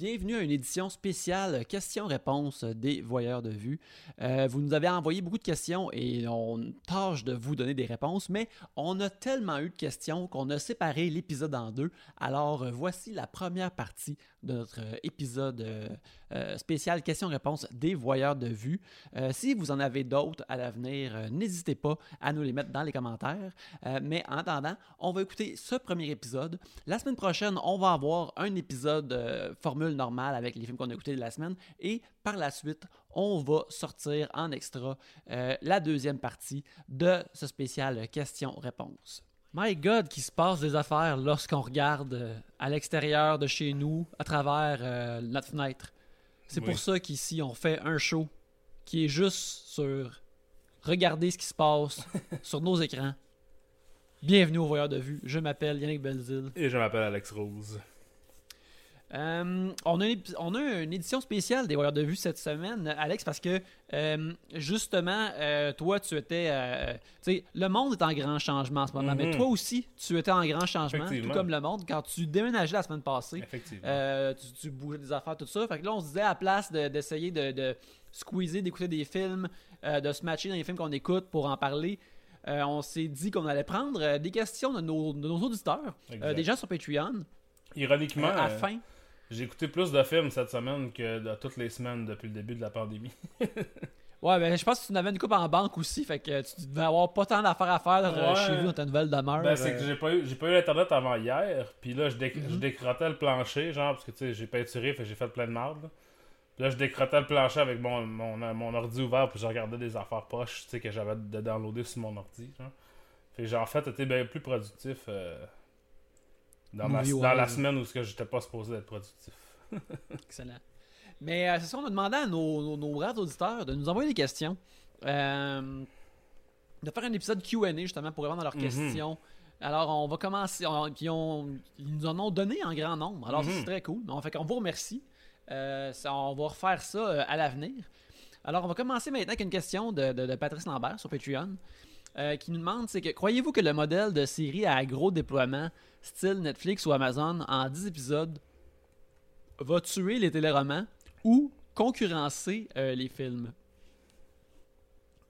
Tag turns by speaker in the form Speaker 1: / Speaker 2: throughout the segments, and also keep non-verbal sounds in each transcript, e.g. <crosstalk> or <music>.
Speaker 1: bienvenue à une édition spéciale questions-réponses des voyeurs de vue. Euh, vous nous avez envoyé beaucoup de questions et on tâche de vous donner des réponses, mais on a tellement eu de questions qu'on a séparé l'épisode en deux. Alors euh, voici la première partie de notre euh, épisode spécial questions-réponses des voyeurs de vue. si vous en avez d'autres à l'avenir, n'hésitez pas à nous les mettre dans les commentaires. mais en attendant, on va écouter ce premier épisode. La semaine prochaine, on va avoir un épisode formé normale avec les films qu'on a écoutés de la semaine. Et par la suite, on va sortir en extra euh, la deuxième partie de ce spécial questions-réponses. My God, qui se passe des affaires lorsqu'on regarde euh, à l'extérieur de chez nous, à travers euh, notre fenêtre. C'est pour ça qu'ici, on fait un show qui est juste sur regarder ce qui se passe <laughs> sur nos écrans. Bienvenue au Voyeur de Vue. Je m'appelle Yannick Belzil.
Speaker 2: Et je m'appelle Alex Rose.
Speaker 1: Euh, on, a une, on, a une, édition spéciale des Voyeurs de Vue cette semaine, Alex, parce que euh, justement, euh, toi, tu étais. tu sais, le monde est en grand changement en ce moment, mais mhm. toi aussi, tu étais en grand changement, tout comme le monde. Quand tu déménageais la semaine passée, tu, tu, bougeais des affaires, tout ça. Fait que là, on se disait à la place d'essayer de, de, squeezer, d'écouter des films, de se matcher dans les films qu'on écoute pour en parler. on s'est dit qu'on allait prendre des questions de nos, de nos auditeurs, des gens sur Patreon.
Speaker 2: Ironiquement,
Speaker 1: à la fin.
Speaker 2: J'ai écouté plus de films cette semaine que de toutes les semaines depuis le début de la pandémie. <laughs>
Speaker 1: ouais, ben je pense que tu n'avais une coupe en banque aussi, fait que tu devais avoir pas tant d'affaires à faire chez vous dans ta nouvelle demeure.
Speaker 2: Ben, c'est que j'ai pas eu, j'ai pas eu l'internet avant hier, puis là je, mhm. décrotais le plancher, genre, parce que tu sais, j'ai peinturé, fait j'ai fait plein de merde. Puis là je décrotais le plancher avec mon, mon, mon ordi ouvert, puis je regardais des affaires poches, tu sais, que j'avais de downloader sur mon ordi, genre. Fait j'ai en fait été bien plus productif. Euh, dans, dans la semaine où je n'étais pas supposé être productif. <laughs>
Speaker 1: Excellent. Mais euh, c'est ça, on a demandé à nos, nos, rares auditeurs de nous envoyer des questions. Euh, de faire un épisode QA justement pour répondre à leurs mhm. questions. Alors, on va commencer. puis on, ils nous en ont donné en grand nombre. Alors, c'est mhm. très cool. On, fait qu'on vous remercie. Euh, on va refaire ça à l'avenir. Alors, on va commencer maintenant avec une question de, de, de Patrice Lambert sur Patreon. Euh, qui nous demande c'est que croyez-vous que le modèle de série à gros déploiement, style Netflix ou Amazon, en 10 épisodes, va tuer les téléromans ou concurrencer euh, les films?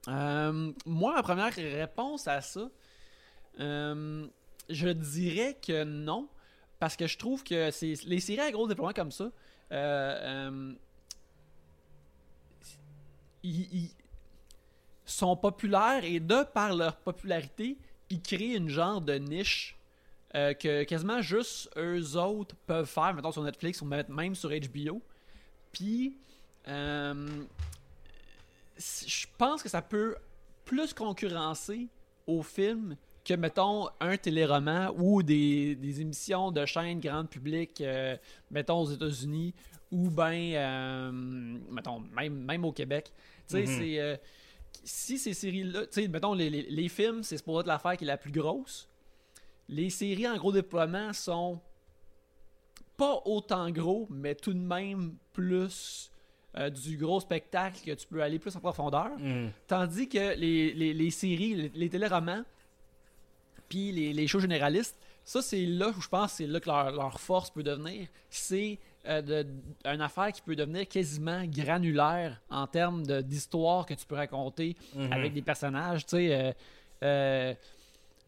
Speaker 1: Euh, Moi, ma première réponse à ça, je dirais que non, parce que je trouve que les séries à gros déploiement comme ça. ils, sont populaires et de par leur popularité, ils créent une genre de niche euh, que quasiment juste eux autres peuvent faire, mettons sur Netflix ou même sur HBO. Puis, euh, je pense que ça peut plus concurrencer au film que, mettons, un téléroman ou des, émissions de chaînes grand public, euh, mettons, aux États-Unis ou bien, mettons, même, même au Québec. Tu sais, mm-hmm. c'est si ces séries-là, tu sais, mettons, les, les, films, c'est pour être l'affaire qui est la plus grosse. Les séries en gros déploiement sont pas autant gros, mais tout de même plus euh, du gros spectacle que tu peux aller plus en profondeur. Mm. Tandis que les, les séries, les, téléromans, puis les, shows généralistes, ça, c'est là où je pense c'est là que leur, leur, force peut devenir. C'est euh, de, une affaire qui peut devenir quasiment granulaire en termes d'histoire que tu peux raconter mhm. avec des personnages. Tu sais, euh, euh,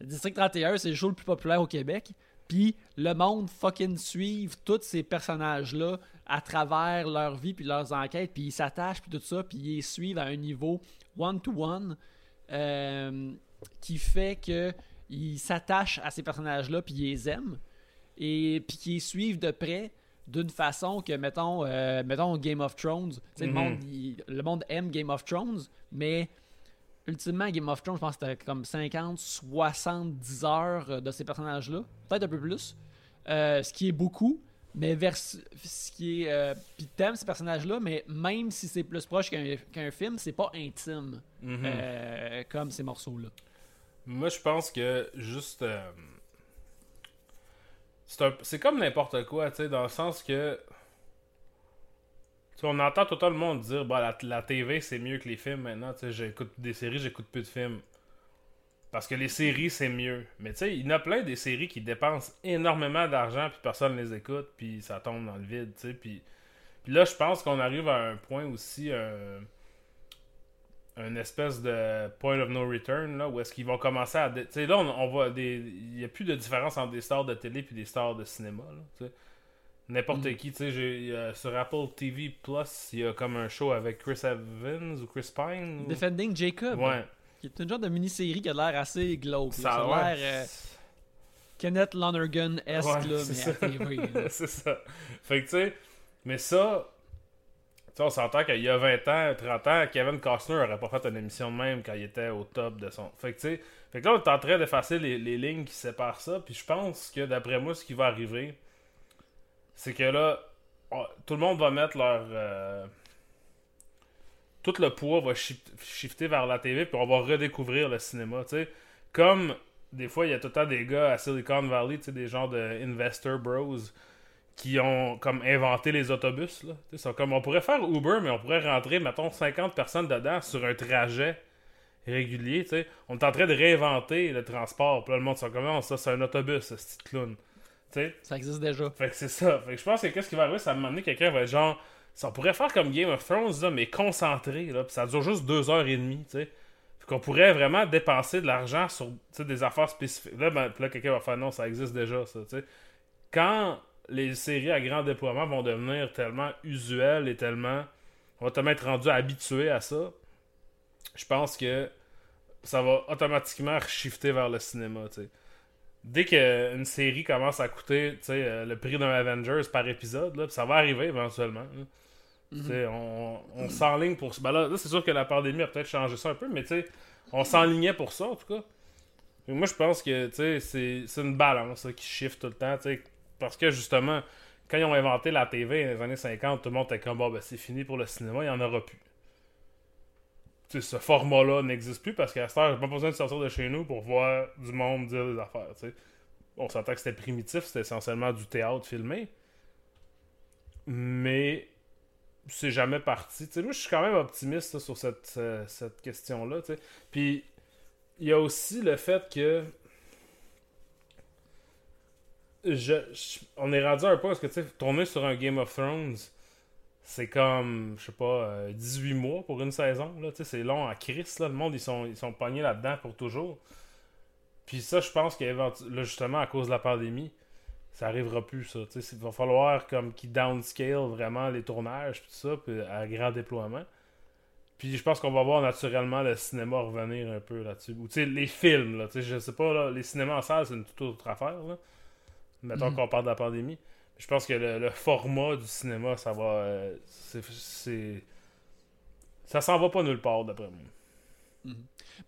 Speaker 1: District 31, c'est le show le plus populaire au Québec. Puis le monde fucking suive tous ces personnages-là à travers leur vie puis leurs enquêtes. Puis ils s'attachent puis tout ça. Puis ils les suivent à un niveau one-to-one qui fait que ils s'attachent à ces personnages-là puis ils les aiment. Et puis qu'ils suivent de près d'une façon que, mettons, euh, mettons Game of Thrones, le, mhm. monde, le monde aime Game of Thrones, mais ultimement, Game of Thrones, je pense que c'était comme 50, 70 heures de ces personnages-là, peut-être un peu plus, euh, ce qui est beaucoup, mais vers ce qui est. Euh, puis t'aimes ces personnages-là, mais même si c'est plus proche qu'un film, c'est pas intime mhm. comme ces morceaux-là.
Speaker 2: Moi, je pense que juste c'est comme n'importe quoi, tu sais, dans le sens que. on entend tout le monde dire bah, la, TV c'est mieux que les films maintenant. J'écoute des séries, j'écoute plus de films. Parce que les séries, c'est mieux. Mais tu sais, il y en a plein des séries qui dépensent énormément d'argent, puis personne ne les écoute, puis ça tombe dans le vide. Puis, puis là, je pense qu'on arrive à un point aussi, un, un espèce de point of no return, là, où est-ce qu'ils vont commencer à... Tu sais, là, on, voit des... Il n'y a plus de différence entre des stars de télé puis des stars de cinéma, là. N'importe
Speaker 1: Mm.
Speaker 2: qui, tu sais, sur Apple TV Plus, il y a comme un show avec Chris Evans ou Chris Pine. ou-
Speaker 1: Defending Jacob,
Speaker 2: Ouais,
Speaker 1: qui est une genre de mini-série qui a l'air assez glauque.
Speaker 2: ça,
Speaker 1: a l'air euh, Kenneth Lonergan-esque,
Speaker 2: Ouais,
Speaker 1: là, mais à. TV. <laughs>
Speaker 2: c'est ça. Fait que, tu sais, mais ça, tu sais, on s'entend qu'il y a 20 ans, 30 ans, Kevin Costner aurait pas fait une émission de même quand il était au top de son. Fait que, tu sais, fait que là, on est en train d'effacer les, les lignes qui séparent ça, puis je pense que d'après moi, ce qui va arriver, c'est que là, tout le monde va mettre leur. euh, tout le poids va shift- shifter vers la TV, puis on va redécouvrir le cinéma, tu sais. Comme des fois, il y a tout le temps des gars à Silicon Valley, tu sais, des genres de investor bros qui ont comme inventé les autobus. Là. Sont comme, on pourrait faire Uber, mais on pourrait rentrer, mettons, 50 personnes dedans sur un trajet régulier. tu sais. On est en train de réinventer le transport. Puis là, le monde sont comme, Non, ça, c'est un autobus, ce petit clown.
Speaker 1: Ça existe déjà.
Speaker 2: fait que c'est ça. Fait que je pense que qu'est-ce qui va arriver, ça va m'amener quelqu'un va être genre. Ça, on pourrait faire comme Game of Thrones, là, mais concentré, là, puis ça dure juste deux heures et demie, tu sais. Fait qu'on pourrait vraiment dépenser de l'argent sur des affaires spécifiques. Là, ben, là quelqu'un va faire non, ça existe déjà, ça, tu sais. Quand les séries à grand déploiement vont devenir tellement usuelles et tellement. On va tellement être rendu habitué à ça, je pense que ça va automatiquement shifter vers le cinéma, dès qu'une série commence à coûter euh, le prix d'un Avengers par épisode, là, ça va arriver éventuellement. sais, On, on s'enligne pour. Ben là, là, c'est sûr que la pandémie a peut-être changé ça un peu, mais on s'enlignait pour ça en tout cas. Et moi, je pense que c'est une balance là, qui shift tout le temps. Parce que justement, quand ils ont inventé la TV dans les années 50, tout le monde était comme bon, ben, c'est fini pour le cinéma, il n'y en aura plus. Tu sais, ce format-là n'existe plus parce qu'à cette j'ai pas besoin de sortir de chez nous pour voir du monde dire des affaires. On s'entend que c'était primitif, c'était essentiellement du théâtre filmé. Mais c'est jamais parti. Moi, je suis quand même optimiste sur cette, euh, cette question-là. Puis, il y a aussi le fait que. Je, on est rendu un point parce que tu sais, tourner sur un Game of Thrones, c'est comme, je sais pas, euh, 18 mois pour une saison. Là, c'est long à Chris. Là, le monde, ils sont, ils pognés là-dedans pour toujours. Puis ça, je pense que là, justement, à cause de la pandémie, ça arrivera plus, ça. Tu sais, il va falloir comme qu'ils downscale vraiment les tournages, puis tout ça, puis à grand déploiement. Puis je pense qu'on va voir naturellement le cinéma revenir un peu là-dessus. Ou tu sais, les films, là. Tu sais, je sais pas, les cinémas en salle, c'est une toute autre affaire. Mettons
Speaker 1: Mhm.
Speaker 2: qu'on parle de la pandémie. Je pense que le, le format du cinéma, ça va. euh, c'est-. Ça s'en va pas nulle part, d'après moi.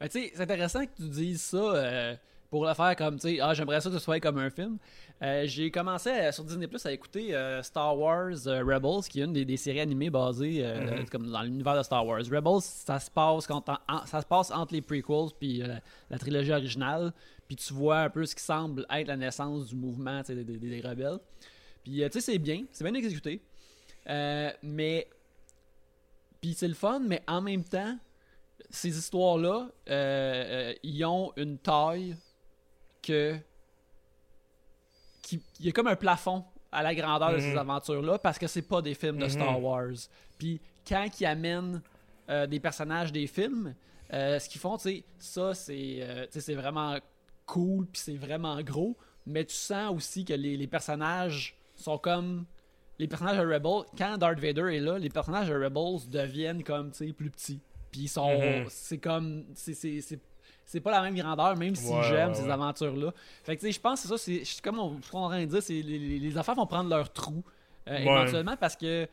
Speaker 1: Ben, tu sais, c'est intéressant que tu dises ça euh, pour le faire comme, tu sais, ah, j'aimerais ça que ce soit comme un film. Euh, j'ai commencé à- sur Disney Plus à écouter euh, Star Wars Rebels, qui est une des, des séries animées basées
Speaker 2: Mhm.
Speaker 1: comme dans l'univers de Star Wars. Rebels, ça se passe, quand en- ça se passe entre les prequels puis la trilogie originale. Puis tu vois un peu ce qui semble être la naissance du mouvement des, des- des rebelles. Puis euh, tu sais, c'est bien, c'est bien exécuté. Euh, mais. Puis c'est le fun, mais en même temps, ces histoires-là, euh, euh, ils ont une taille que. qui- Il y a comme un plafond à la grandeur de ces
Speaker 2: Mhm.
Speaker 1: aventures-là parce que c'est pas des films de
Speaker 2: Mhm.
Speaker 1: Star Wars. Puis quand ils amènent des personnages des films, ce qu'ils font, tu sais, ça c'est c'est vraiment cool puis c'est vraiment gros, mais tu sens aussi que les, les personnages sont comme les personnages de Rebels, quand Darth Vader est là, les personnages de Rebels deviennent comme, tu sais, plus petits. Puis ils sont...
Speaker 2: Mhm.
Speaker 1: C'est comme... c'est- pas la même grandeur, même si
Speaker 2: Ouais,
Speaker 1: j'aime
Speaker 2: ouais,
Speaker 1: ces
Speaker 2: ouais.
Speaker 1: aventures-là. Fait que, tu sais, je pense que c'est ça, c'est comme on, ce qu'on est en train de dire, c'est les, les, les affaires vont prendre leur trou euh, éventuellement parce que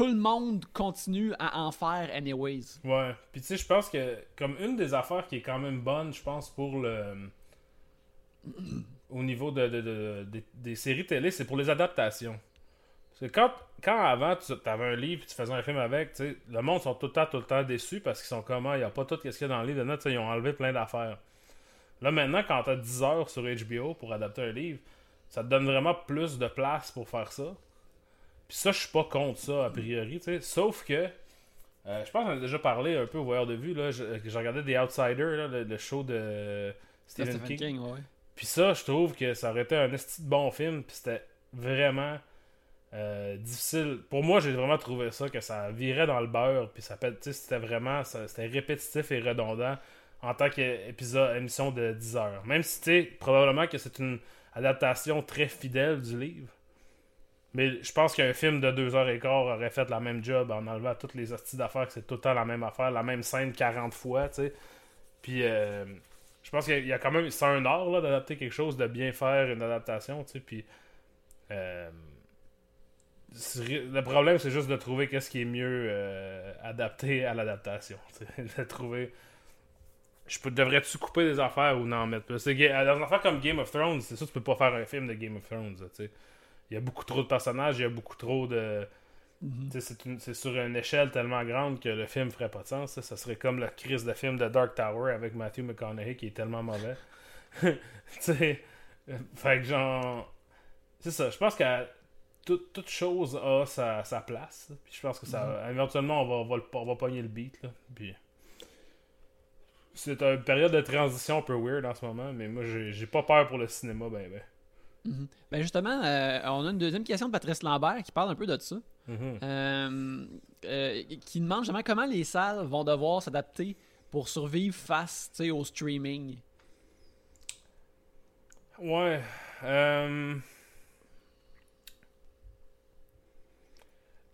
Speaker 1: tout le monde continue à en faire anyways.
Speaker 2: Ouais. Puis tu sais, je pense que comme une des affaires qui est quand même bonne, je pense, pour le. <clears throat> Au niveau de, de- de- des- séries télé, c'est pour les adaptations. Parce que quand, quand avant, tu avais un livre et tu faisais un film avec, le monde sont tout le temps, tout le temps déçus parce qu'ils sont comment, il n'y a pas tout ce qu'il y a dans le livre. Ils ont enlevé plein d'affaires. Là, maintenant, quand tu as 10 heures sur HBO pour adapter un livre, ça te donne vraiment plus de place pour faire ça. Puis ça, je suis pas contre ça, a priori, tu sais. Sauf que Euh, je pense qu'on a déjà parlé un peu au voyeur de vue. Là, je, j'ai regardé The Outsider, là, le, le show de Stephen,
Speaker 1: Stephen
Speaker 2: King.
Speaker 1: King, ouais.
Speaker 2: Puis ça, je trouve que ça aurait été un esti de bon film. Puis c'était vraiment euh, difficile. Pour moi, j'ai vraiment trouvé ça, que ça virait dans le beurre. Puis ça c'était vraiment c'était répétitif et redondant en tant qu'épisode, émission de 10 heures. Même si, tu sais, probablement que c'est une adaptation très fidèle du livre. Mais je pense qu'un film de 2 heures et quart aurait fait la même job en enlevant toutes les hosties d'affaires, que c'est tout le temps la même affaire, la même scène 40 fois, tu sais. Puis, euh, je pense qu'il y a quand même. C'est un art, là, d'adapter quelque chose, de bien faire une adaptation, tu sais. Puis, euh, le problème, c'est juste de trouver qu'est-ce qui est mieux euh, adapté à l'adaptation. <laughs> de trouver. Je devrais-tu couper des affaires ou n'en mettre plus? Dans une affaire comme Game of Thrones, c'est sûr tu peux pas faire un film de Game of Thrones. tu sais. Il y a beaucoup trop de personnages, il y a beaucoup trop de.
Speaker 1: Mhm.
Speaker 2: Sais, C'est sur une échelle tellement grande que le film ferait pas de sens. Ça, Ça serait comme la crise de film de Dark Tower avec Matthew McConaughey qui est tellement mauvais. <laughs> tu sais, fait que genre. C'est ça. Je pense que toute, toute chose a sa, sa place. là. Puis je pense que ça. Éventuellement, on va, on va, le- on va pogner le beat. Là. Puis. C'est une période de transition un peu weird en ce moment, mais moi j'ai pas peur pour le cinéma, ben ben.
Speaker 1: Mhm. Ben justement, euh, on a une deuxième question de Patrice Lambert qui parle un peu de ça.
Speaker 2: Mhm.
Speaker 1: Euh, euh, qui demande justement comment les salles vont devoir s'adapter pour survivre face au streaming.
Speaker 2: Ouais.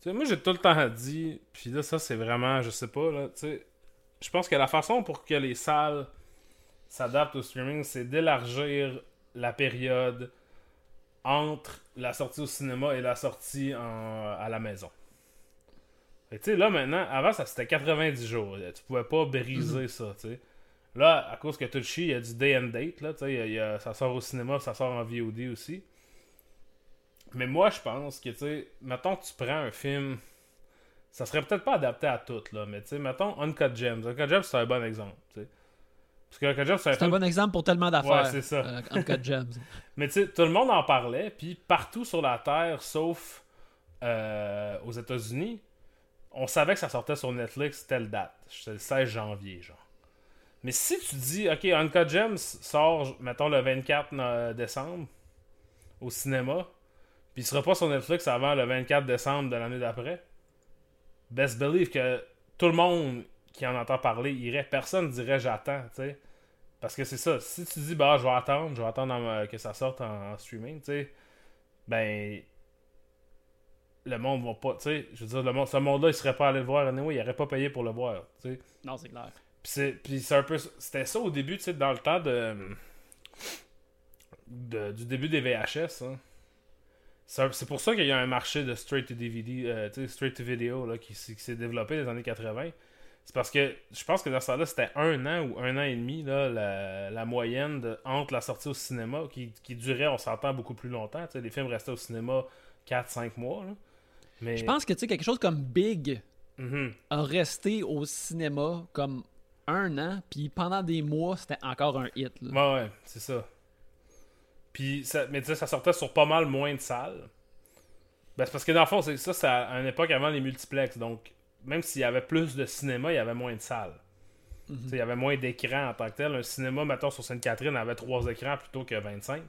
Speaker 2: Tu sais, moi, j'ai tout le temps dit, puis là, ça, c'est vraiment, je sais pas, là, tu sais, je pense que la façon pour que les salles s'adaptent au streaming, c'est d'élargir la période entre la sortie au cinéma et la sortie en- à la maison. Tu sais, là, maintenant, avant, ça c'était 90 jours. Tu pouvais pas briser ça, tu sais. Là, à cause que tout le chie, il y a du day and date, là, tu sais, ça sort au cinéma, ça sort en VOD aussi. Mais moi, je pense que, tu sais, mettons que tu prends un film, ça serait peut-être pas adapté à tout, là, mais tu sais, mettons Uncut Gems. Uncut Gems, c'est un bon exemple, tu sais. Parce que Uncut Gems, c'est un
Speaker 1: bon exemple pour tellement d'affaires.
Speaker 2: Ouais, c'est ça.
Speaker 1: euh, Uncut Gems. <laughs>
Speaker 2: Mais tu sais, tout le monde en parlait, puis partout sur la Terre, sauf euh, aux États-Unis, on savait que ça sortait sur Netflix telle date. C'était le 16 janvier, genre. Mais si tu dis, OK, Uncut Gems sort, mettons, le 24 no- décembre au cinéma, puis il sera pas sur Netflix avant le 24 décembre de l'année d'après, best believe que tout le monde qui en entend parler irait. Personne dirait j'attends, tu sais. Parce que c'est ça. Si tu dis, bah, je vais attendre, je vais attendre en- que ça sorte en, en streaming, tu sais, ben. Le monde va pas, tu sais, je veux dire, le monde, ce monde-là, il serait pas allé le voir, anyway, il aurait pas payé pour le voir, tu sais.
Speaker 1: non, c'est clair.
Speaker 2: Puis c'est, puis c'est un peu. C'était ça au début, tu sais, dans le temps de, de- Du début des VHS. hein. C'est, pour ça qu'il y a un marché de straight to DVD, euh, tu sais, straight to video, là, qui, s'est- qui s'est développé dans les années 80. C'est parce que je pense que dans ce temps-là, c'était un an ou un an et demi, là, la, la moyenne de- entre la sortie au cinéma, qui, qui durait, on s'entend, beaucoup plus longtemps. tu sais, les films restaient au cinéma 4-5 mois. là. Mais,
Speaker 1: Je pense que tu sais, quelque chose comme Big
Speaker 2: Mhm.
Speaker 1: a resté au cinéma comme un an, puis pendant des mois, c'était encore un hit. là.
Speaker 2: Ouais, ouais, c'est ça. Puis, ça, mais tu sais, ça sortait sur pas mal moins de salles. Ben, c'est parce que dans le fond, c'est ça, c'est à une époque avant les multiplex. Donc, même s'il y avait plus de cinéma, il y avait moins de salles.
Speaker 1: Mhm.
Speaker 2: Il y avait moins d'écrans en tant que tel. Un cinéma, mettons, sur Sainte-Catherine, avait trois écrans plutôt que 25.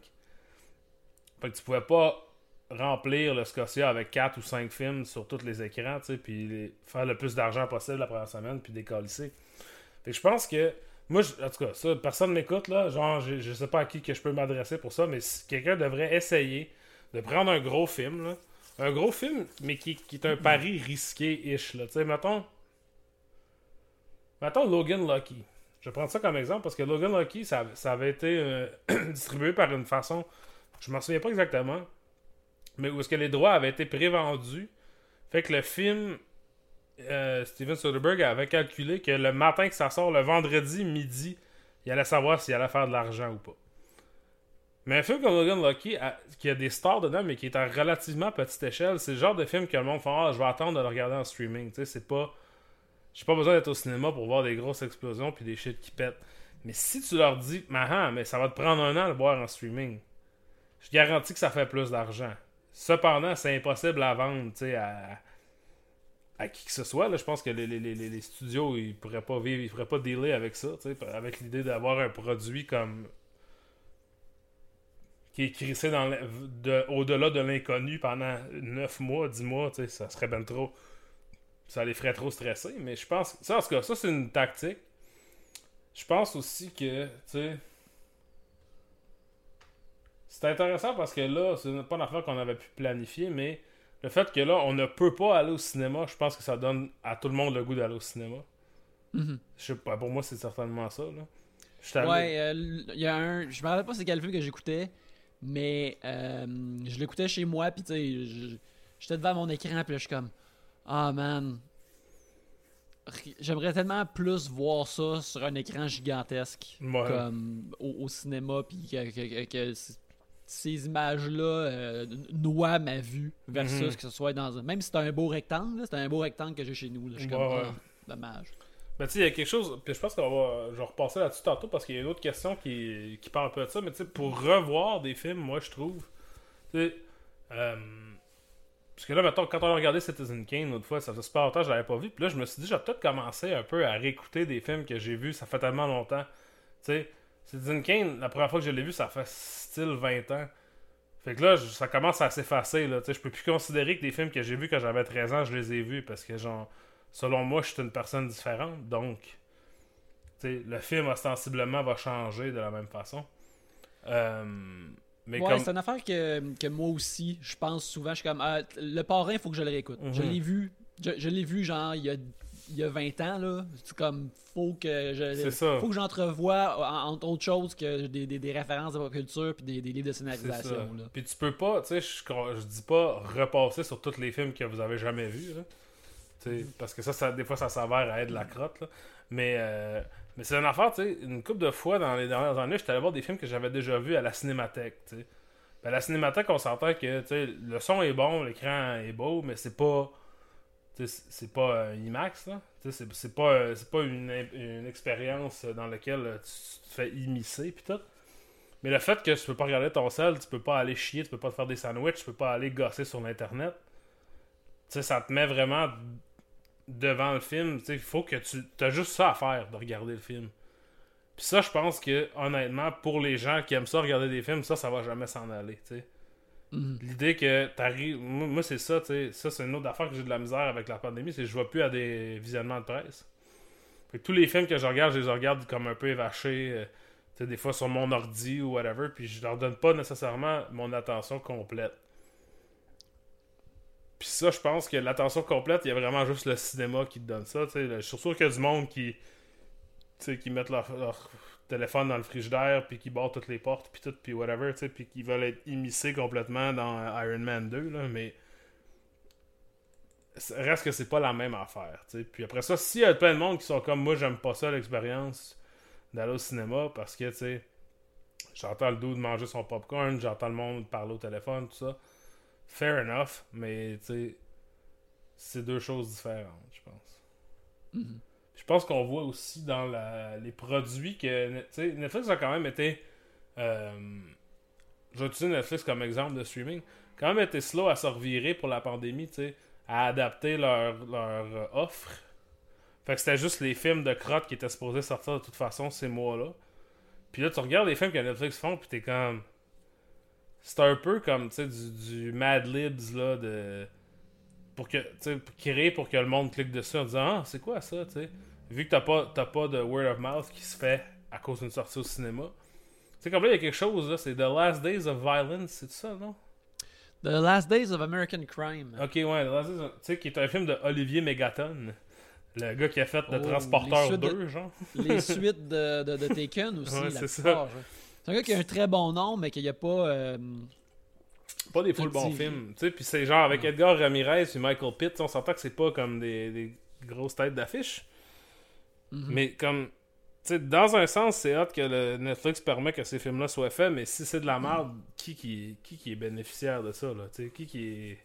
Speaker 2: Fait que tu pouvais pas remplir le Scotia avec 4 ou 5 films sur tous les écrans, puis les- faire le plus d'argent possible la première semaine, puis décalisser. Fait que je pense que, moi, je- en tout cas, ça, personne m'écoute, là, genre, je, je sais pas à qui que je peux m'adresser pour ça, mais si quelqu'un devrait essayer de prendre un gros film, là, un gros film, mais qui, est un pari risqué-ish, tu sais, mettons, mettons Logan Lucky. Je vais prendre ça comme exemple parce que Logan Lucky, ça, ça avait été euh, <clears throat> distribué par une façon, je m'en souviens pas exactement, mais où est-ce que les droits avaient été prévendus. Fait que le film, euh, Steven Soderbergh avait calculé que le matin que ça sort, le vendredi midi, il allait savoir s'il allait faire de l'argent ou pas. Mais un film comme Logan Lucky, qui a des stars dedans, mais qui est à relativement petite échelle, c'est le genre de film que le monde fait Ah, je vais attendre de le regarder en streaming. Tu sais, c'est pas. J'ai pas besoin d'être au cinéma pour voir des grosses explosions puis des shit qui pètent. Mais si tu leur dis, Mahan, mais ça va te prendre un an de le voir en streaming, je garantis que ça fait plus d'argent. Cependant, c'est impossible à vendre, tu sais, à... à qui que ce soit. Là, je pense que les, les, les, les studios, ils pourraient pas vivre, ils pourraient pas dealer avec ça, avec l'idée d'avoir un produit comme qui est crissé dans de, au-delà de l'inconnu pendant 9 mois, 10 mois, ça serait ben trop. Ça les ferait trop stresser, mais je pense. Ça, en tout cas, ça, c'est une tactique. Je pense aussi que, tu. C'est intéressant parce que là, c'est pas une affaire qu'on avait pu planifier, mais le fait que là, on ne peut pas aller au cinéma, je pense que ça donne à tout le monde le goût d'aller au cinéma.
Speaker 1: Mhm.
Speaker 2: Je sais pas, pour moi, c'est certainement ça, là.
Speaker 1: Ouais, euh, il y a un. Je me rappelle pas c'est quel film que j'écoutais, mais euh, je l'écoutais chez moi, puis tu sais, j'étais devant mon écran, puis je suis comme. Ah man. Ri- J'aimerais tellement plus voir ça sur un écran gigantesque,
Speaker 2: Ouais.
Speaker 1: comme au, au cinéma, puis que, que- que- que c- ces images-là euh, noient ma vue, versus
Speaker 2: Mhm.
Speaker 1: que ce soit dans un. Même si c'est un beau rectangle, c'est un beau rectangle que j'ai chez nous. Je suis comme.
Speaker 2: Ouais.
Speaker 1: Ah, dommage.
Speaker 2: Ben, tu sais, il y a quelque chose, puis je pense qu'on va, je vais repasser là-dessus tantôt parce qu'il y a une autre question qui, qui parle un peu de ça, mais tu sais, pour revoir des films, moi, je trouve, tu sais, euh, parce que là, mettons, quand on a regardé Citizen Kane l'autre fois, ça faisait super longtemps que je l'avais pas vu, puis là, je me suis dit, j'ai peut-être commencé un peu à réécouter des films que j'ai vus, ça fait tellement longtemps, tu sais, Citizen Kane, la première fois que je l'ai vu, ça fait style 20 ans. Fait que là, ça commence à s'effacer, là, tu sais, je peux plus considérer que des films que j'ai vus quand j'avais 13 ans, je les ai vus, parce que, genre, selon moi, je suis une personne différente. Donc, le film ostensiblement va changer de la même façon. Euh, mais
Speaker 1: ouais,
Speaker 2: comme.
Speaker 1: c'est une affaire que, que moi aussi, je pense souvent. Je suis comme, ah, le parrain, il faut que je le réécoute. Je
Speaker 2: Mhm.
Speaker 1: l'ai vu, je, je l'ai vu, genre, il y a, il y a 20 ans, là. C'est comme, faut que je. Faut que j'entrevoie, en- entre autres choses, que des, des, des références de pop culture puis des, des livres de scénarisation, là.
Speaker 2: Puis tu peux pas, tu sais, je, je dis pas repasser sur tous les films que vous avez jamais vus, parce que ça, des fois, ça s'avère à être de la crotte. Mais, euh, mais c'est une affaire, tu sais, une couple de fois dans les dernières années, j'étais allé voir des films que j'avais déjà vus à la cinémathèque, tu sais. Ben, à la cinémathèque, on s'entend que, le son est bon, l'écran est beau, mais c'est pas... C'est pas un IMAX, là. C'est pas, euh, pas une, expérience dans laquelle euh, tu te fais immiscer, pis tout. Mais le fait que tu peux pas regarder ton sel, tu peux pas aller chier, tu peux pas te faire des sandwichs, tu peux pas aller gosser sur l'internet. Ça te met vraiment devant le film. Il faut que tu. T'as juste ça à faire, de regarder le film. Puis ça, je pense que, honnêtement, pour les gens qui aiment ça, regarder des films, ça, ça va jamais s'en aller.
Speaker 1: Mhm.
Speaker 2: L'idée que t'arrives. Moi, c'est ça, tu sais. Ça, c'est une autre affaire que j'ai de la misère avec la pandémie, c'est que je vais plus à des visionnements de presse. Fait que tous les films que je regarde, je les regarde comme un peu évachés. euh, tu des fois sur mon ordi ou whatever, puis je leur donne pas nécessairement mon attention complète. Puis ça, je pense que l'attention complète, il y a vraiment juste le cinéma qui te donne ça. Je suis sûr qu'il y a du monde qui, qui mettent leur, téléphone dans le frigidaire, puis qui barrent toutes les portes, puis tout, puis whatever, puis qui veulent être immiscés complètement dans Iron Man 2, là, mais reste que c'est pas la même affaire, tu sais. Puis après ça, s'il y a plein de monde qui sont comme moi, j'aime pas ça l'expérience d'aller au cinéma parce que, tu sais, j'entends le dude manger son popcorn, j'entends le monde parler au téléphone, tout ça. Fair enough, mais, c'est deux choses différentes, je pense.
Speaker 1: Mhm.
Speaker 2: Je pense qu'on voit aussi dans la- les produits que tu sais, Netflix a quand même été. Euh, je vais utiliser Netflix comme exemple de streaming. Quand même été slow à se revirer pour la pandémie, tu sais, à adapter leur, leur euh, offre. Fait que c'était juste les films de crotte qui étaient supposés sortir de toute façon ces mois-là. Puis là, tu regardes les films que Netflix font, puis t'es comme. C'est un peu comme, tu sais, du, du Mad Libs, là, de. Pour que, tu sais, pour créer pour que le monde clique dessus en disant Ah, c'est quoi ça, tu sais? Vu que t'as pas, t'as pas de word of mouth qui se fait à cause d'une sortie au cinéma. Tu sais, comme là, il y a quelque chose, là, c'est The Last Days of Violence, c'est ça, non?
Speaker 1: The Last Days of American Crime.
Speaker 2: Ok, ouais, The Last Days of- Tu sais, qui est un film de Olivier Megaton. Le gars qui a fait Le
Speaker 1: Oh,
Speaker 2: Transporteur
Speaker 1: les suites de-
Speaker 2: 2, genre.
Speaker 1: Les <laughs> suites de, de, de Taken aussi,
Speaker 2: Ouais,
Speaker 1: la
Speaker 2: c'est
Speaker 1: plupart, genre. C'est un gars qui a un très bon nom, mais qu'il n'y a pas. euh,
Speaker 2: Pas des full bons films. Tu sais, puis c'est genre avec Edgar Ramirez et Michael Pitt, on s'entend que c'est pas comme des, des grosses têtes d'affiche.
Speaker 1: mhm.
Speaker 2: Mais comme, tu sais, dans un sens, c'est hot que le Netflix permet que ces films-là soient faits, mais si c'est de la merde, qui, qui, qui, qui est bénéficiaire de ça, là, tu sais, qui, qui est,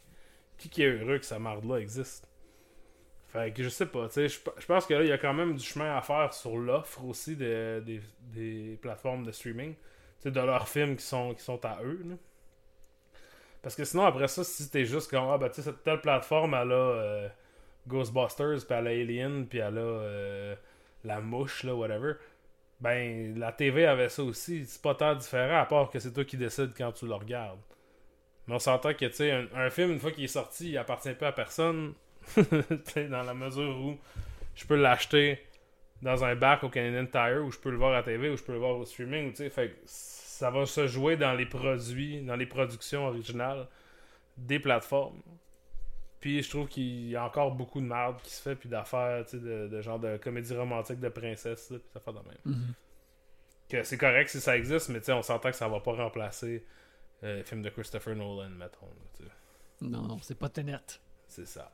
Speaker 2: qui, qui est heureux que sa merde-là existe? Fait que je sais pas, tu sais, je pense que là, il y a quand même du chemin à faire sur l'offre aussi de- des, des plateformes de streaming, de leurs films qui sont, qui sont à eux. Parce que sinon, après ça, si t'es juste comme, ah, ben, tu sais, cette telle plateforme, elle a, euh, Ghostbusters, puis elle a Alien, puis elle a euh, la mouche, là, whatever. Ben, la TV avait ça aussi. C'est pas tant différent, à part que c'est toi qui décides quand tu le regardes. Mais on s'entend que, tu sais, un, film, une fois qu'il est sorti, il appartient pas à personne. <laughs> Dans la mesure où je peux l'acheter dans un bac au Canadian Tire, ou je peux le voir à TV, ou je peux le voir au streaming, tu sais. Fait que ça va se jouer dans les produits, dans les productions originales des plateformes. Puis je trouve qu'il y a encore beaucoup de merde qui se fait, puis d'affaires, tu sais, de, de genre de comédie romantique de princesse, là, puis ça fait de même.
Speaker 1: Mhm.
Speaker 2: Que c'est correct si ça existe, mais tu sais, on s'entend que ça va pas remplacer euh, les films de Christopher Nolan, mettons. là.
Speaker 1: Non, non, c'est pas Tenet.
Speaker 2: C'est ça.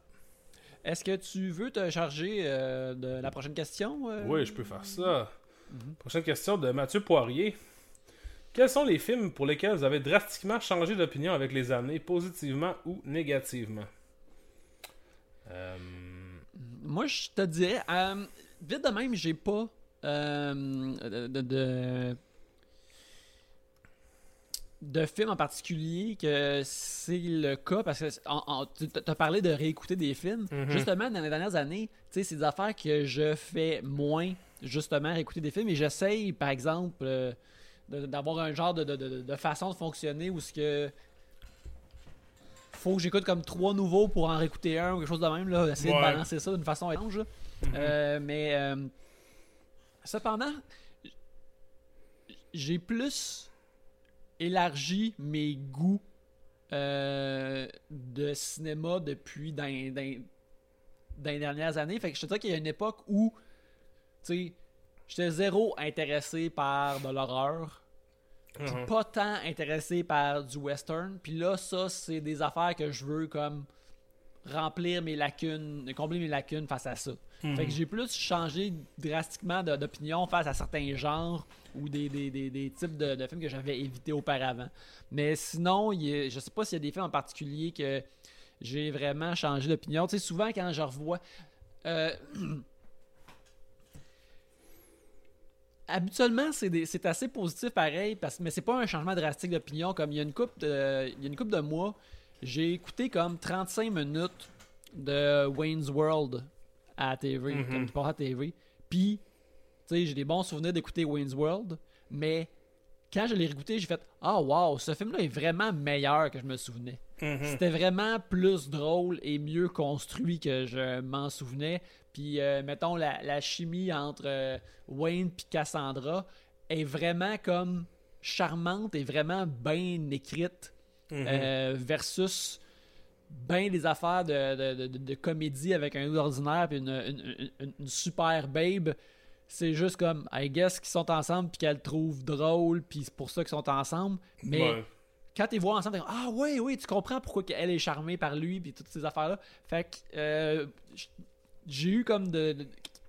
Speaker 1: Est-ce que tu veux te charger euh, de la prochaine question euh?
Speaker 2: Oui, je peux faire ça.
Speaker 1: Mhm.
Speaker 2: Prochaine question de Mathieu Poirier. Quels sont les films pour lesquels vous avez drastiquement changé d'opinion avec les années, positivement ou négativement? Euh,
Speaker 1: Moi, je te dirais, vite de même, j'ai pas de, de, de film en particulier que c'est le cas parce que tu as parlé de réécouter des films.
Speaker 2: Mhm.
Speaker 1: Justement, dans les dernières années, tu sais, c'est des affaires que je fais moins, justement, réécouter des films et j'essaye, par exemple, euh, d'avoir un genre de, de- de- de façon de fonctionner où ce que faut que j'écoute comme trois nouveaux pour en réécouter un ou quelque chose de même, là, essayer
Speaker 2: Ouais.
Speaker 1: de balancer ça d'une façon étrange.
Speaker 2: Mhm.
Speaker 1: Euh, mais euh, cependant, j'ai plus élargi mes goûts euh, de cinéma depuis dans, dans- dans les dernières années. Fait que je te dirais qu'il y a une époque où, tu sais, j'étais zéro intéressé par de l'horreur
Speaker 2: Mhm.
Speaker 1: pas tant intéressé par du western. Puis là, ça, c'est des affaires que je veux comme remplir mes lacunes, combler mes lacunes face à ça.
Speaker 2: Mhm.
Speaker 1: Fait que j'ai plus changé drastiquement d'opinion face à certains genres ou des, des- des- types de, films que j'avais évités auparavant. Mais sinon, il a- je sais pas s'il y a des films en particulier que j'ai vraiment changé d'opinion. Tu sais, souvent quand je revois... euh, Habituellement, c'est assez positif pareil, parce, mais c'est pas un changement drastique d'opinion. Comme il y a une coupe de, il y a une couple de mois, j'ai écouté comme 35 minutes de Wayne's World à la TV,
Speaker 2: Mhm.
Speaker 1: comme tu parles à la TV. Puis, tu sais, j'ai des bons souvenirs d'écouter Wayne's World, mais quand je l'ai réécouté, j'ai fait Ah, wow, ce film-là est vraiment meilleur que je me souvenais.
Speaker 2: Mhm.
Speaker 1: C'était vraiment plus drôle et mieux construit que je m'en souvenais. Puis, euh, mettons, la, la chimie entre euh, Wayne et Cassandra est vraiment comme charmante et vraiment bien écrite
Speaker 2: Mhm.
Speaker 1: euh, versus ben des affaires de, de, de- de comédie avec un ordinaire puis une, une- une- une super babe. C'est juste comme, I guess qu'ils sont ensemble puis qu'elle trouve drôle puis c'est pour ça qu'ils sont ensemble. Mais
Speaker 2: Ouais.
Speaker 1: quand tu les vois ensemble, t'es comme, ah oui, oui, tu comprends pourquoi elle est charmée par lui puis toutes ces affaires-là. Fait que euh, j'ai eu comme de.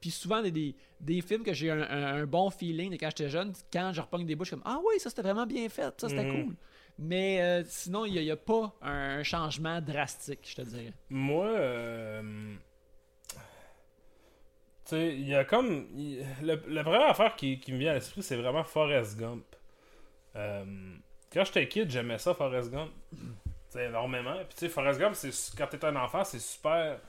Speaker 1: puis souvent des, des, des films que j'ai un, un- un bon feeling de quand j'étais jeune, quand je repogne des bouches, je suis comme Ah oui, ça c'était vraiment bien fait, ça c'était
Speaker 2: Mhm.
Speaker 1: cool. Mais euh, sinon, il n'y a, pas un changement drastique, je te dirais.
Speaker 2: Moi, euh, tu sais, il y a comme. le- la première affaire qui, qui me vient à l'esprit, c'est vraiment Forrest Gump. Euh, quand j'étais kid, j'aimais ça, Forrest Gump. Tu sais, énormément. Puis, tu sais, Forrest Gump, quand t'es un enfant, c'est super.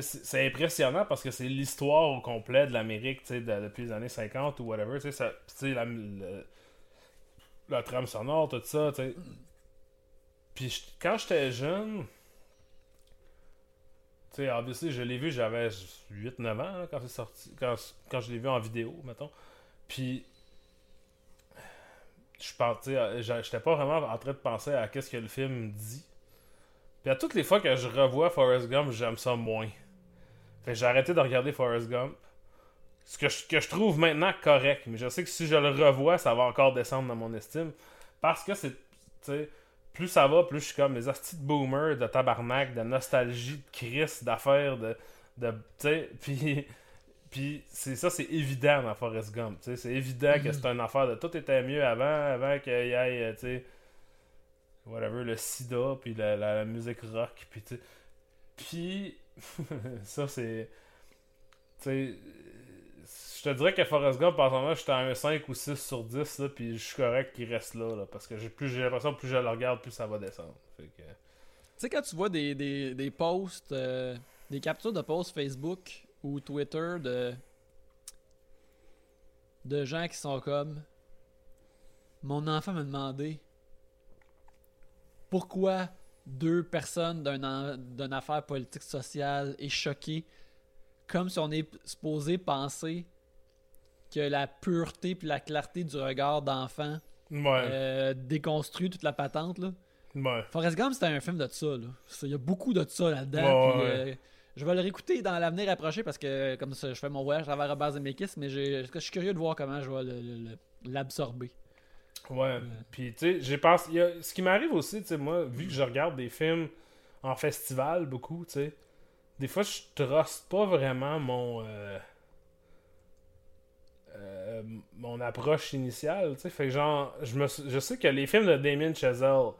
Speaker 2: C'est, impressionnant parce que c'est l'histoire au complet de l'Amérique, depuis les années 50 ou whatever. La, la trame sonore, tout ça, tu sais. Puis quand j'étais jeune, tu sais, obviously, je l'ai vu, j'avais 8-9 ans quand c'est sorti, quand, quand je l'ai vu en vidéo, mettons. Puis, je pensais, j'étais pas vraiment en train de penser à qu'est-ce que le film dit. Puis à toutes les fois que je revois Forrest Gump, j'aime ça moins. J'ai arrêté de regarder Forrest Gump. Ce que je, que je trouve maintenant correct, mais je sais que si je le revois, ça va encore descendre dans mon estime. Parce que c'est, tu sais, plus ça va, plus je suis comme les hosties de boomer, de tabarnak, de nostalgie, de crise, d'affaires, de, de tu sais, <laughs> puis, puis c'est ça, c'est évident dans Forrest Gump, tu sais, c'est évident que c'est une affaire de tout était mieux avant, avant qu'il y ait, euh, tu sais, whatever, le sida, puis la, la- la musique rock, puis tu sais, puis <laughs> ça c'est, tu sais, je te dirais que Forrest Gump, en ce moment, j'étais à un 5 ou 6 sur 10, là, puis je suis correct qu'il reste là, là, parce que plus j'ai l'impression que plus je le regarde, plus ça va descendre. Que,
Speaker 1: sais, quand tu vois des, des, des posts, euh, des captures de posts Facebook ou Twitter de, de gens qui sont comme Mon enfant m'a demandé pourquoi deux personnes d'une affaire politique sociale est choqué comme si on est supposé penser que la pureté puis la clarté du regard d'enfant
Speaker 2: Ouais.
Speaker 1: euh, déconstruit toute la patente là.
Speaker 2: Ouais.
Speaker 1: Forrest Gump, c'était un film de ça. Il y a beaucoup de ça là-dedans.
Speaker 2: Ouais,
Speaker 1: euh, je vais le réécouter dans l'avenir approché parce que comme ça, je fais mon voyage à travers Robert Zemeckis, mais je suis curieux de voir comment je vais le- le- le- l'absorber.
Speaker 2: Ouais. Puis, tu sais, j'ai pensé. a- Ce qui m'arrive aussi, tu sais, moi, vu que je regarde des films en festival beaucoup, tu sais, des fois, je truste pas vraiment mon. euh, euh, mon approche initiale, tu sais. Fait que, genre, je, me, je sais que les films de Damien Chazelle,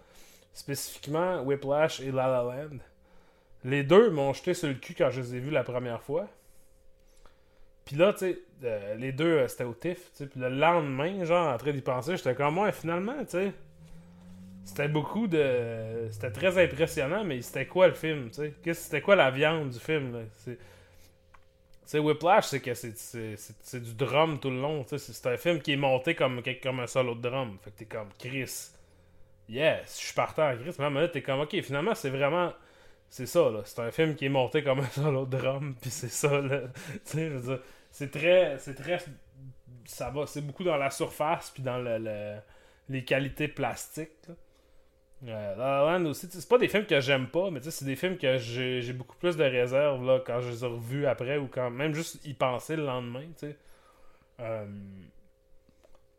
Speaker 2: spécifiquement Whiplash et La La Land, les deux m'ont jeté sur le cul quand je les ai vus la première fois. Puis là, tu sais, euh, les deux, euh, c'était au TIFF. Puis le lendemain, genre, en train d'y penser, j'étais comme, ouais, finalement, tu sais, c'était beaucoup de... C'était très impressionnant, mais c'était quoi le film, tu sais? C'était quoi la viande du film, là? Tu sais, Whiplash, c'est que c'est, du drum tout le long, tu sais. C'est, un film qui est monté comme, comme un solo de drum. Fait que t'es comme, Chris, yes, je suis partant Chris. À un moment donné, t'es comme, ok, finalement, c'est vraiment... C'est ça, là. C'est un film qui est monté comme un <laughs> solo de drum, puis c'est ça, là. <laughs> tu sais, je veux dire, c'est très... C'est très... Ça va, c'est beaucoup dans la surface, puis dans le, le- les qualités plastiques, là. Euh, aussi, c'est pas des films que j'aime pas, mais c'est des films que j'ai beaucoup plus de réserve là, quand je les ai revus après ou quand même juste y penser le lendemain. Euh,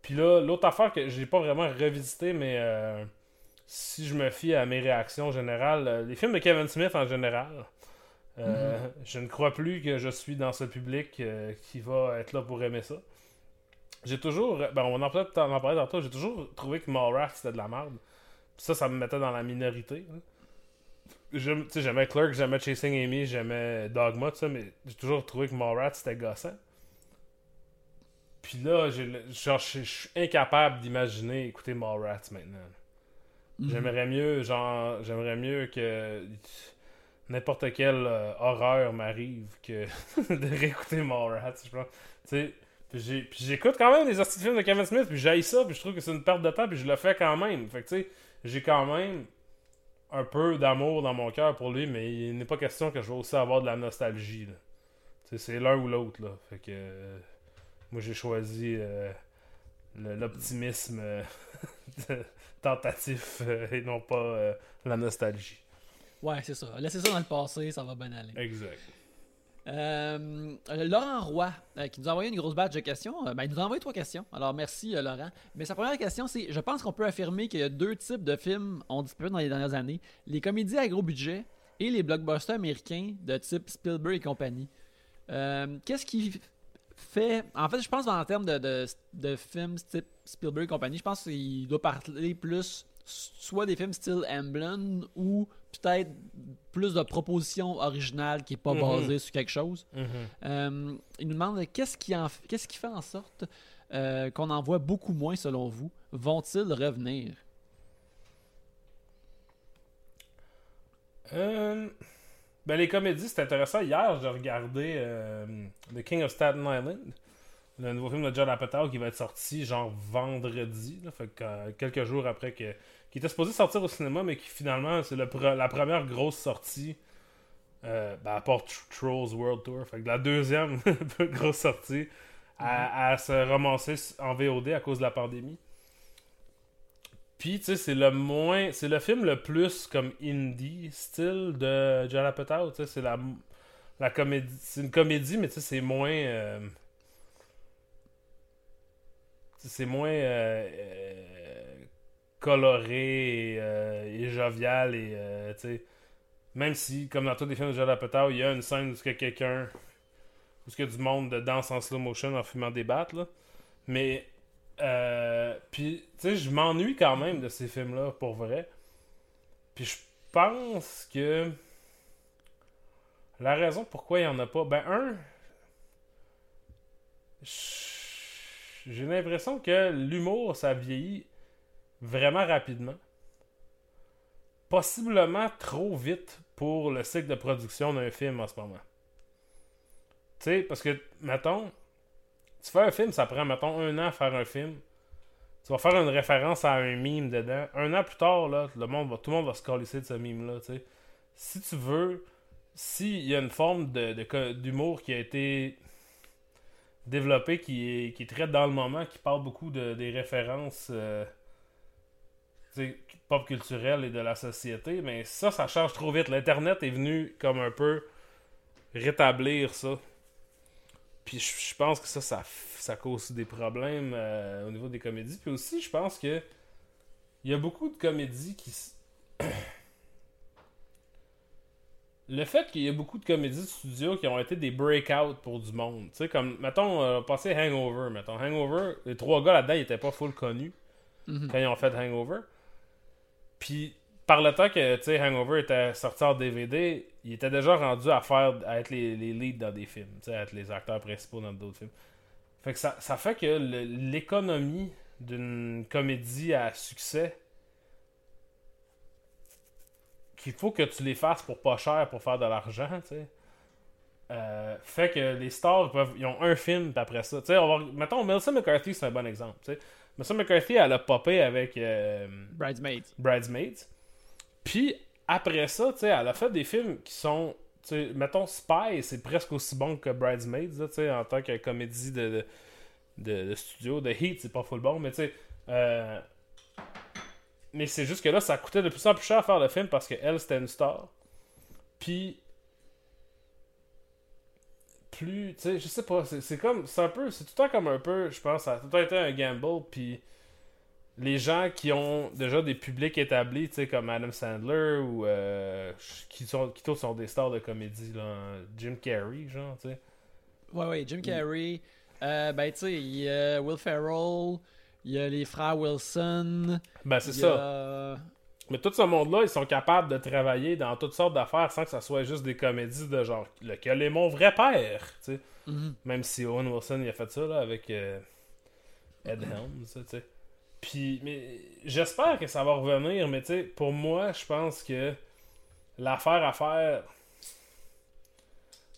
Speaker 2: Puis là, l'autre affaire que j'ai pas vraiment revisité, mais euh, si je me fie à mes réactions générales, euh, les films de Kevin Smith en général, euh, je ne crois plus que je suis dans ce public euh, qui va être là pour aimer ça. J'ai toujours, ben on en parler tantôt, j'ai toujours trouvé que Mallrats c'était de la merde. Puis ça, ça me mettait dans la minorité. sais, J'aimais Clerk, j'aimais Chasing Amy, j'aimais Dogma, tout ça, mais j'ai toujours trouvé que Mallrats c'était gossant. Puis là, je suis incapable d'imaginer écouter Mallrats maintenant.
Speaker 1: Mhm.
Speaker 2: J'aimerais mieux, genre, j'aimerais mieux que n'importe quelle euh, horreur m'arrive que <laughs> de réécouter Mallrats, je pense. Puis j'écoute quand même les hosties de Kevin Smith, puis ça, puis je trouve que c'est une perte de temps, puis je le fais quand même. Fait que, tu sais, j'ai quand même un peu d'amour dans mon cœur pour lui, mais il n'est pas question que je vais aussi avoir de la nostalgie, c'est l'un ou l'autre, là. Fait que... euh, moi, j'ai choisi euh, l'optimisme <laughs> tentatif et non pas la nostalgie.
Speaker 1: Ouais, c'est ça. Laissez ça dans le passé, ça va bien aller.
Speaker 2: Exact.
Speaker 1: Euh, Laurent Roy, euh, qui nous a envoyé une grosse batch de questions. Euh, ben, il nous a envoyé trois questions. Alors, merci, Laurent. Mais sa première question, c'est je pense qu'on peut affirmer qu'il y a deux types de films ont disparu dans les dernières années les comédies à gros budget et les blockbusters américains de type Spielberg et compagnie. Qu'est-ce qui fait. En fait, je pense en termes de, de, de films type Spielberg et compagnie, je pense qu'il doit parler plus soit des films style Amblin ou peut-être plus de propositions originales qui n'est pas basées sur quelque chose. Euh, il nous demande qu'est-ce qui, en, qu'est-ce qui fait en sorte euh, qu'on en voit beaucoup moins selon vous? Vont-ils revenir?
Speaker 2: Euh, ben, les comédies, c'est intéressant. Hier, j'ai regardé The King of Staten Island, le nouveau film de John Apatow qui va être sorti genre vendredi, là, fait que, euh, quelques jours après que. qui était supposé sortir au cinéma, mais qui finalement, c'est pre- la première grosse sortie. Euh, ben, à part Tr- Trolls World Tour. Fait que la deuxième <laughs> grosse sortie à, à se ramasser en VOD à cause de la pandémie. Puis, tu sais, c'est le moins. C'est le film le plus comme indie style de John Apatow. Tu sais, c'est la, la comédie. C'est une comédie, mais tu sais, c'est moins. euh, c'est moins euh, euh, coloré et, euh, et jovial et. Même si, comme dans tous les films de John Apatow, il y a une scène où a quelqu'un. où a du monde de danse en slow motion en fumant des battes, là. Mais puis, tu sais, je m'ennuie quand même de ces films-là, pour vrai. Puis je pense que la raison pourquoi il n'y en a pas, ben, un, j- j'ai l'impression que l'humour, ça vieillit vraiment rapidement. possiblement trop vite pour le cycle de production d'un film en ce moment. Tu sais, parce que, mettons, tu fais un film, ça prend, mettons, un an à faire un film. Tu vas faire une référence à un mime dedans. Un an plus tard, là, le monde va, tout le monde va se calisser de ce mime-là. Si tu veux, s'il y a une forme d'humour qui a été développée, qui est, qui très dans le moment, qui parle beaucoup de, des références euh, pop culturelles et de la société, mais ça, ça change trop vite. L'Internet est venu comme un peu rétablir ça. Puis je, pense que ça, ça, cause des problèmes euh, au niveau des comédies. Puis aussi, je pense que il y a beaucoup de comédies qui. <clears throat> Le fait qu'il y ait beaucoup de comédies de studio qui ont été des breakouts pour du monde. Tu sais, comme, mettons, euh, passer Hangover, mettons. Hangover, les trois gars là-dedans, ils étaient pas full connus mhm. quand ils ont fait Hangover. Puis par le temps que tu Hangover était sorti en DVD, il était déjà rendu à faire à être les, les leads dans des films, à être les acteurs principaux dans d'autres films. Fait que ça, ça fait que l'économie d'une comédie à succès qu'il faut que tu les fasses pour pas cher pour faire de l'argent, tu sais. Euh, fait que les stars peuvent, ils ont un film après ça. Tu sais, on va, mettons, Melissa McCarthy, c'est un bon exemple. Tu sais. Melissa McCarthy, elle a popé avec euh,
Speaker 1: Bridesmaids.
Speaker 2: Bridesmaids. Puis après ça, tu sais, elle a fait des films qui sont. sais, mettons, Spy, c'est presque aussi bon que Bridesmaids, tu sais, en tant que comédie de, de, studio. The Heat, c'est pas full bon, mais tu sais. Euh, mais c'est juste que là, ça coûtait de plus en plus cher à faire le film parce qu'elle, c'était une star. Puis. Plus. Tu sais, je sais pas, c'est comme. C'est un peu. C'est tout le temps comme un peu. Je pense, ça a tout le temps été un gamble. Puis les gens qui ont déjà des publics établis, tu sais, comme Adam Sandler ou euh, qui sont qui tous sont des stars de comédie, là, Jim Carrey, genre, tu sais.
Speaker 1: Ouais, ouais, Jim Carrey. Euh, ben, tu sais, Will Ferrell, il y a les frères Wilson.
Speaker 2: Ben, c'est ça. Mais tout ce monde-là, ils sont capables de travailler dans toutes sortes d'affaires sans que ça soit juste des comédies de genre lequel est mon vrai père, tu sais. Mm-hmm. Même si Owen Wilson il a fait ça là avec euh, Ed Helms, tu sais. Puis, mais j'espère que ça va revenir, mais tu sais, pour moi, je pense que l'affaire à faire,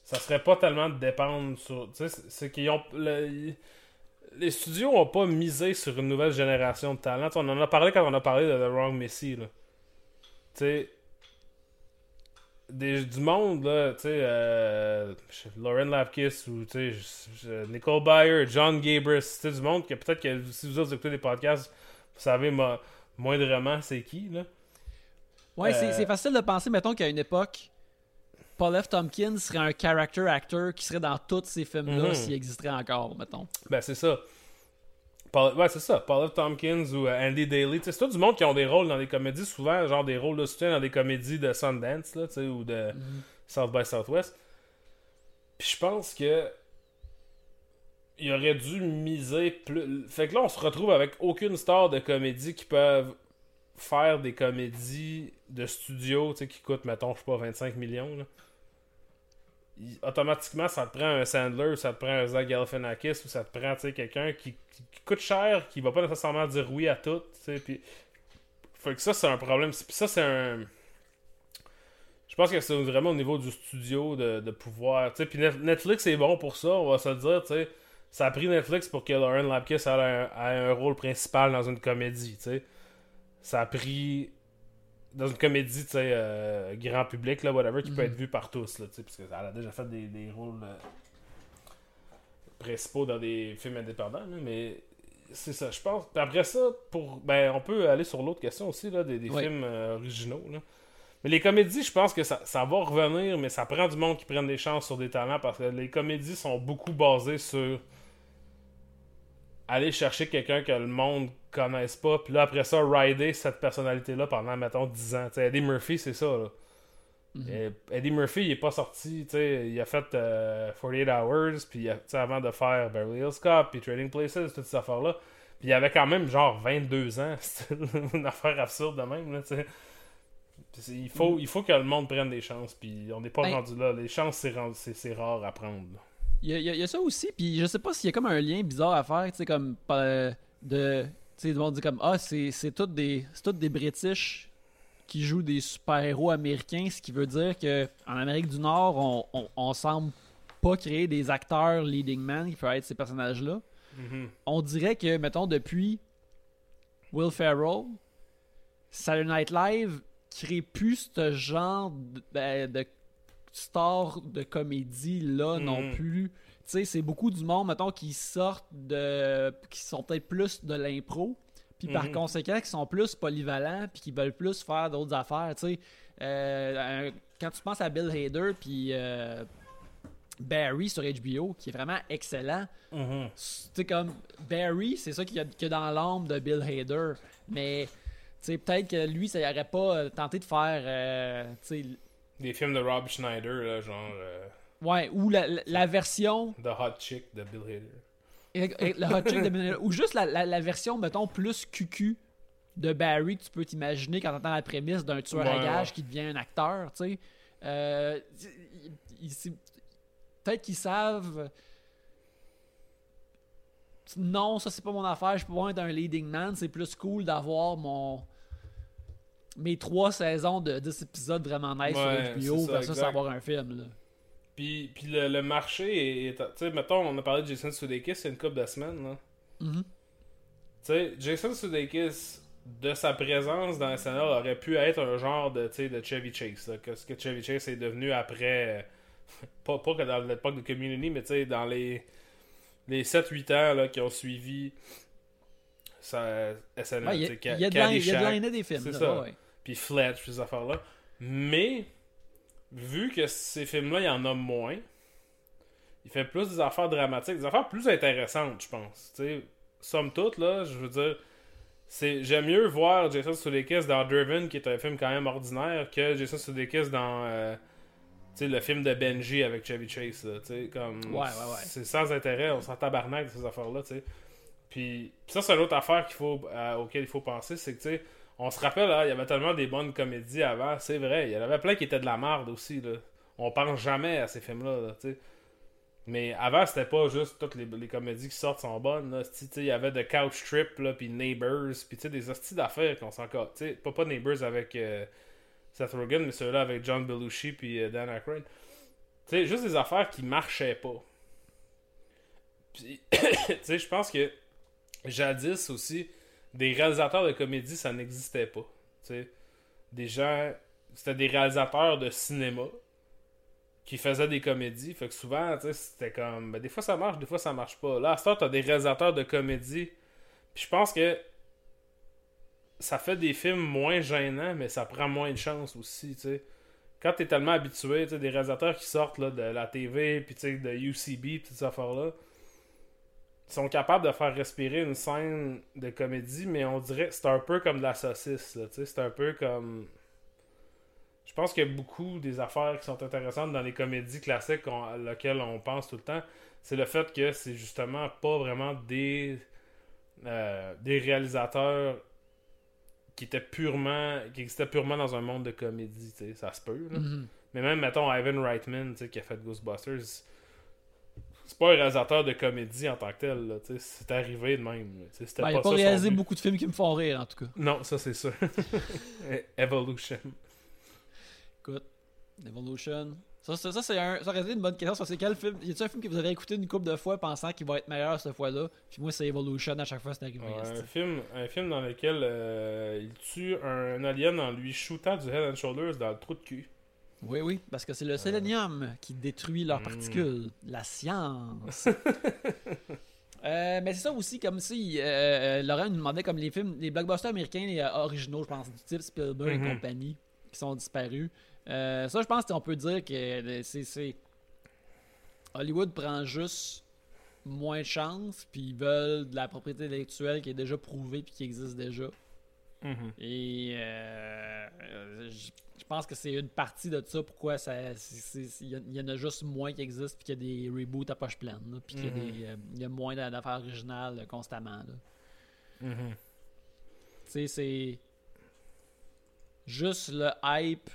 Speaker 2: ça serait pas tellement de dépendre sur. Tu sais, c'est qu'ils ont. Les studios ont pas misé sur une nouvelle génération de talents. on en a parlé quand on a parlé de The Wrong là. Tu sais. du monde, là, tu sais, euh, Lauren Lapkus ou, tu sais, Nicole Byer, John Gabris, c'est du monde que peut-être que si vous autres écoutez des podcasts, vous savez moindrement c'est qui, là.
Speaker 1: Ouais, c'est euh, facile de penser, mettons, qu'à une époque, Paul F. Tompkins serait un character actor qui serait dans tous ces films-là mhm. s'il existerait encore, mettons.
Speaker 2: Ben, c'est ça. ouais, c'est ça. Paul F. Tompkins ou euh, Andy Daly. C'est tout du monde qui ont des rôles dans des comédies, souvent, genre des rôles de soutien dans des comédies de Sundance, là, ou de mhm. South by Southwest. Puis je pense que il aurait dû miser plus. Fait que là, on se retrouve avec aucune star de comédie qui peuvent faire des comédies de studio, tu sais, qui coûtent, mettons, je sais pas, 25 millions. Là. Automatiquement, ça te prend un Sandler, ça te prend un Zach Galifianakis, ou ça te prend, quelqu'un qui, coûte cher, qui va pas nécessairement dire oui à tout, puis... Fait que ça, c'est un problème. Ça, c'est un... Je pense que c'est vraiment au niveau du studio de, pouvoir... Puis Netflix est bon pour ça, on va se le dire, tu sais ça a pris Netflix pour que Lauren Lapkus ait un, rôle principal dans une comédie, tu sais. Ça a pris dans une comédie, tu sais, euh, grand public, là, whatever, qui peut mhm. être vu par tous, là, tu sais, parce qu'elle a déjà fait des, rôles euh, principaux dans des films indépendants, mais c'est ça, je pense. après ça, pour ben, on peut aller sur l'autre question aussi, là, des, films euh, originaux, là. Mais les comédies, je pense que ça, ça, va revenir, mais ça prend du monde qui prenne des chances sur des talents parce que les comédies sont beaucoup basées sur aller chercher quelqu'un que le monde connaisse pas, puis là, après ça, rider cette personnalité-là pendant, mettons, 10 ans. Eddie Murphy, c'est ça, là. Mhm. Eddie Murphy, il est pas sorti, il a fait 48 euh, Hours, puis avant de faire Beverly Hills Cop, puis Trading Places, toutes ces affaires-là, puis il avait quand même genre 22 ans, <laughs> c'était une affaire absurde de même, là. Il faut, il faut que le monde prenne des chances, puis on n'est pas ben rendu là. Les chances, c'est rare à prendre.
Speaker 1: Il y, a, ça aussi, puis je sais pas s'il y a comme un lien bizarre à faire, tu sais, comme de. Tu sais, dit comme Ah, c'est tous des, des British qui jouent des super-héros américains, ce qui veut dire que en Amérique du Nord, on, on, on semble pas créer des acteurs leading man qui peuvent être ces personnages-là.
Speaker 2: Mhm.
Speaker 1: On dirait que, mettons, depuis Will Ferrell, Saturday Night Live crée plus ce genre de, ben, de star de comédie là non
Speaker 2: Mhm.
Speaker 1: plus. Tu sais, c'est beaucoup du monde, mettons, qui sortent de. qui sont peut-être plus de l'impro. Puis par
Speaker 2: Mhm.
Speaker 1: conséquent, qui sont plus polyvalents, puis qui veulent plus faire d'autres affaires. Tu sais, Euh, quand tu penses à Bill Hader, puis euh, Barry sur HBO, qui est vraiment excellent,
Speaker 2: Mhm.
Speaker 1: c'est comme Barry, c'est ça qu'il y, a- dans l'âme de Bill Hader. Mais tu sais, peut-être que lui, ça aurait pas euh, tenté de faire. euh, tu
Speaker 2: Des films de Rob Schneider, là, genre euh,
Speaker 1: ouais, ou la, la- la version.
Speaker 2: The Hot Chick de Bill Hader.
Speaker 1: Le hot chick de Bill Hader, Ou juste la, la- version, mettons, plus cucu de Barry que tu peux t'imaginer quand t'entends la prémisse d'un tueur à
Speaker 2: ouais.
Speaker 1: qui devient un acteur, tu sais. Euh, peut-être qu'ils savent. Non, ça c'est pas mon affaire, je peux pas être un leading man, c'est plus cool d'avoir mon mes trois saisons de 10 épisodes vraiment nice
Speaker 2: Ouais,
Speaker 1: sur HBO
Speaker 2: c'est ça,
Speaker 1: versus avoir un film là.
Speaker 2: Puis, puis le, le marché est. Tu sais, mettons, on a parlé de Jason Sudeikis il y a une couple de semaines, là.
Speaker 1: Mhm.
Speaker 2: Tu sais, Jason Sudeikis, de sa présence dans SNL, aurait pu être un genre de, de Chevy Chase. là, que ce que Chevy Chase est devenu après. <laughs> pas, pas que dans l'époque de Community, mais tu sais, dans les, les 7-8 ans là, qui ont suivi sa SNL.
Speaker 1: Il y, a- y a de l'in- il y a de
Speaker 2: Caddyshack,
Speaker 1: l'in- des films.
Speaker 2: c'est ça.
Speaker 1: ouais.
Speaker 2: Puis Fletch, ces affaires-là. Mais, vu que ces films-là, il y en a moins, il fait plus des affaires dramatiques, des affaires plus intéressantes, je pense. Tu sais, somme toute, là, je veux dire, c'est j'aime mieux voir Jason Sudeikis dans Driven, qui est un film quand même ordinaire, que Jason Sudeikis dans euh, le film de Benji avec Chevy Chase. Là, comme,
Speaker 1: Ouais, ouais, ouais.
Speaker 2: C'est sans intérêt, on s'en tabarnak de ces affaires-là. tu sais. Puis puis ça, c'est une autre affaire qu'il faut, auquel il faut penser, c'est que tu sais, on se rappelle, là, il y avait tellement des bonnes comédies avant, c'est vrai. Il y en avait plein qui étaient de la merde aussi. Là. On pense jamais à ces films-là. là. Mais avant, c'était pas juste toutes les, comédies qui sortent sont bonnes. Il y avait The Couch Trip, puis Neighbors, puis des hosties d'affaires qu'on s'en Pas, pas Neighbors avec euh, Seth Rogen, mais ceux-là avec John Belushi puis euh, Dan Aykroyd. Tu sais, juste des affaires qui marchaient pas. Puis, <coughs> tu sais, je pense que jadis aussi, des réalisateurs de comédie, ça n'existait pas. Tu sais, des gens, c'était des réalisateurs de cinéma qui faisaient des comédies. Fait que souvent, c'était comme, ben, des fois ça marche, des fois ça marche pas. Là, à ce t'as des réalisateurs de comédie. Puis je pense que ça fait des films moins gênants, mais ça prend moins de chance aussi, tu. Quand t'es tellement habitué, tu des réalisateurs qui sortent de la TV, puis de UCB, toutes ces affaires-là, sont capables de faire respirer une scène de comédie, mais on dirait que c'est un peu comme de la saucisse, là, c'est un peu comme... Je pense qu'il y a beaucoup des affaires qui sont intéressantes dans les comédies classiques à laquelle on pense tout le temps, c'est le fait que c'est justement pas vraiment des euh, des réalisateurs qui étaient purement qui existaient purement dans un monde de comédie, ça se peut. là.
Speaker 1: Mhm.
Speaker 2: Mais même, mettons, Ivan Reitman, tu sais, qui a fait Ghostbusters, c'est pas un réalisateur de comédie en tant que tel, là, c'est arrivé de même. C'était
Speaker 1: Ben, il
Speaker 2: pas
Speaker 1: a pas
Speaker 2: ça
Speaker 1: réalisé beaucoup de films qui me font rire, en tout cas.
Speaker 2: Non, ça c'est sûr. <laughs> Evolution.
Speaker 1: Écoute, Evolution. Ça, ça, ça, c'est un, ça aurait été une bonne question. C'est quel film Y a-t-il un film que vous avez écouté une couple de fois pensant qu'il va être meilleur cette fois-là? Puis moi, c'est Evolution à chaque fois c'est arrivé.
Speaker 2: Ouais, un, film, un film dans lequel euh, il tue un alien en lui shootant du Head and Shoulders dans le trou de cul.
Speaker 1: Oui, oui, parce que c'est le sélénium qui détruit leurs
Speaker 2: Mm.
Speaker 1: particules. La science. <laughs> Euh, mais c'est ça aussi, comme si euh, euh, Laurent nous demandait comme les films, les blockbusters américains les, euh, originaux, je pense, du type Spielberg
Speaker 2: Mhm.
Speaker 1: et compagnie, qui sont disparus. Ça, je pense qu'on peut dire que c'est- c'est. Hollywood prend juste moins de chance, puis ils veulent de la propriété intellectuelle qui est déjà prouvée puis qui existe déjà. Et euh, euh, je je pense que c'est une partie de ça pourquoi ça il y, en a juste moins qui existent puis qu'il y a des reboots à poche pleine puis qu'il y a
Speaker 2: Mhm.
Speaker 1: des, euh, il y a moins d'a- d'affaires originales constamment.
Speaker 2: Mhm.
Speaker 1: Tu sais c'est juste le hype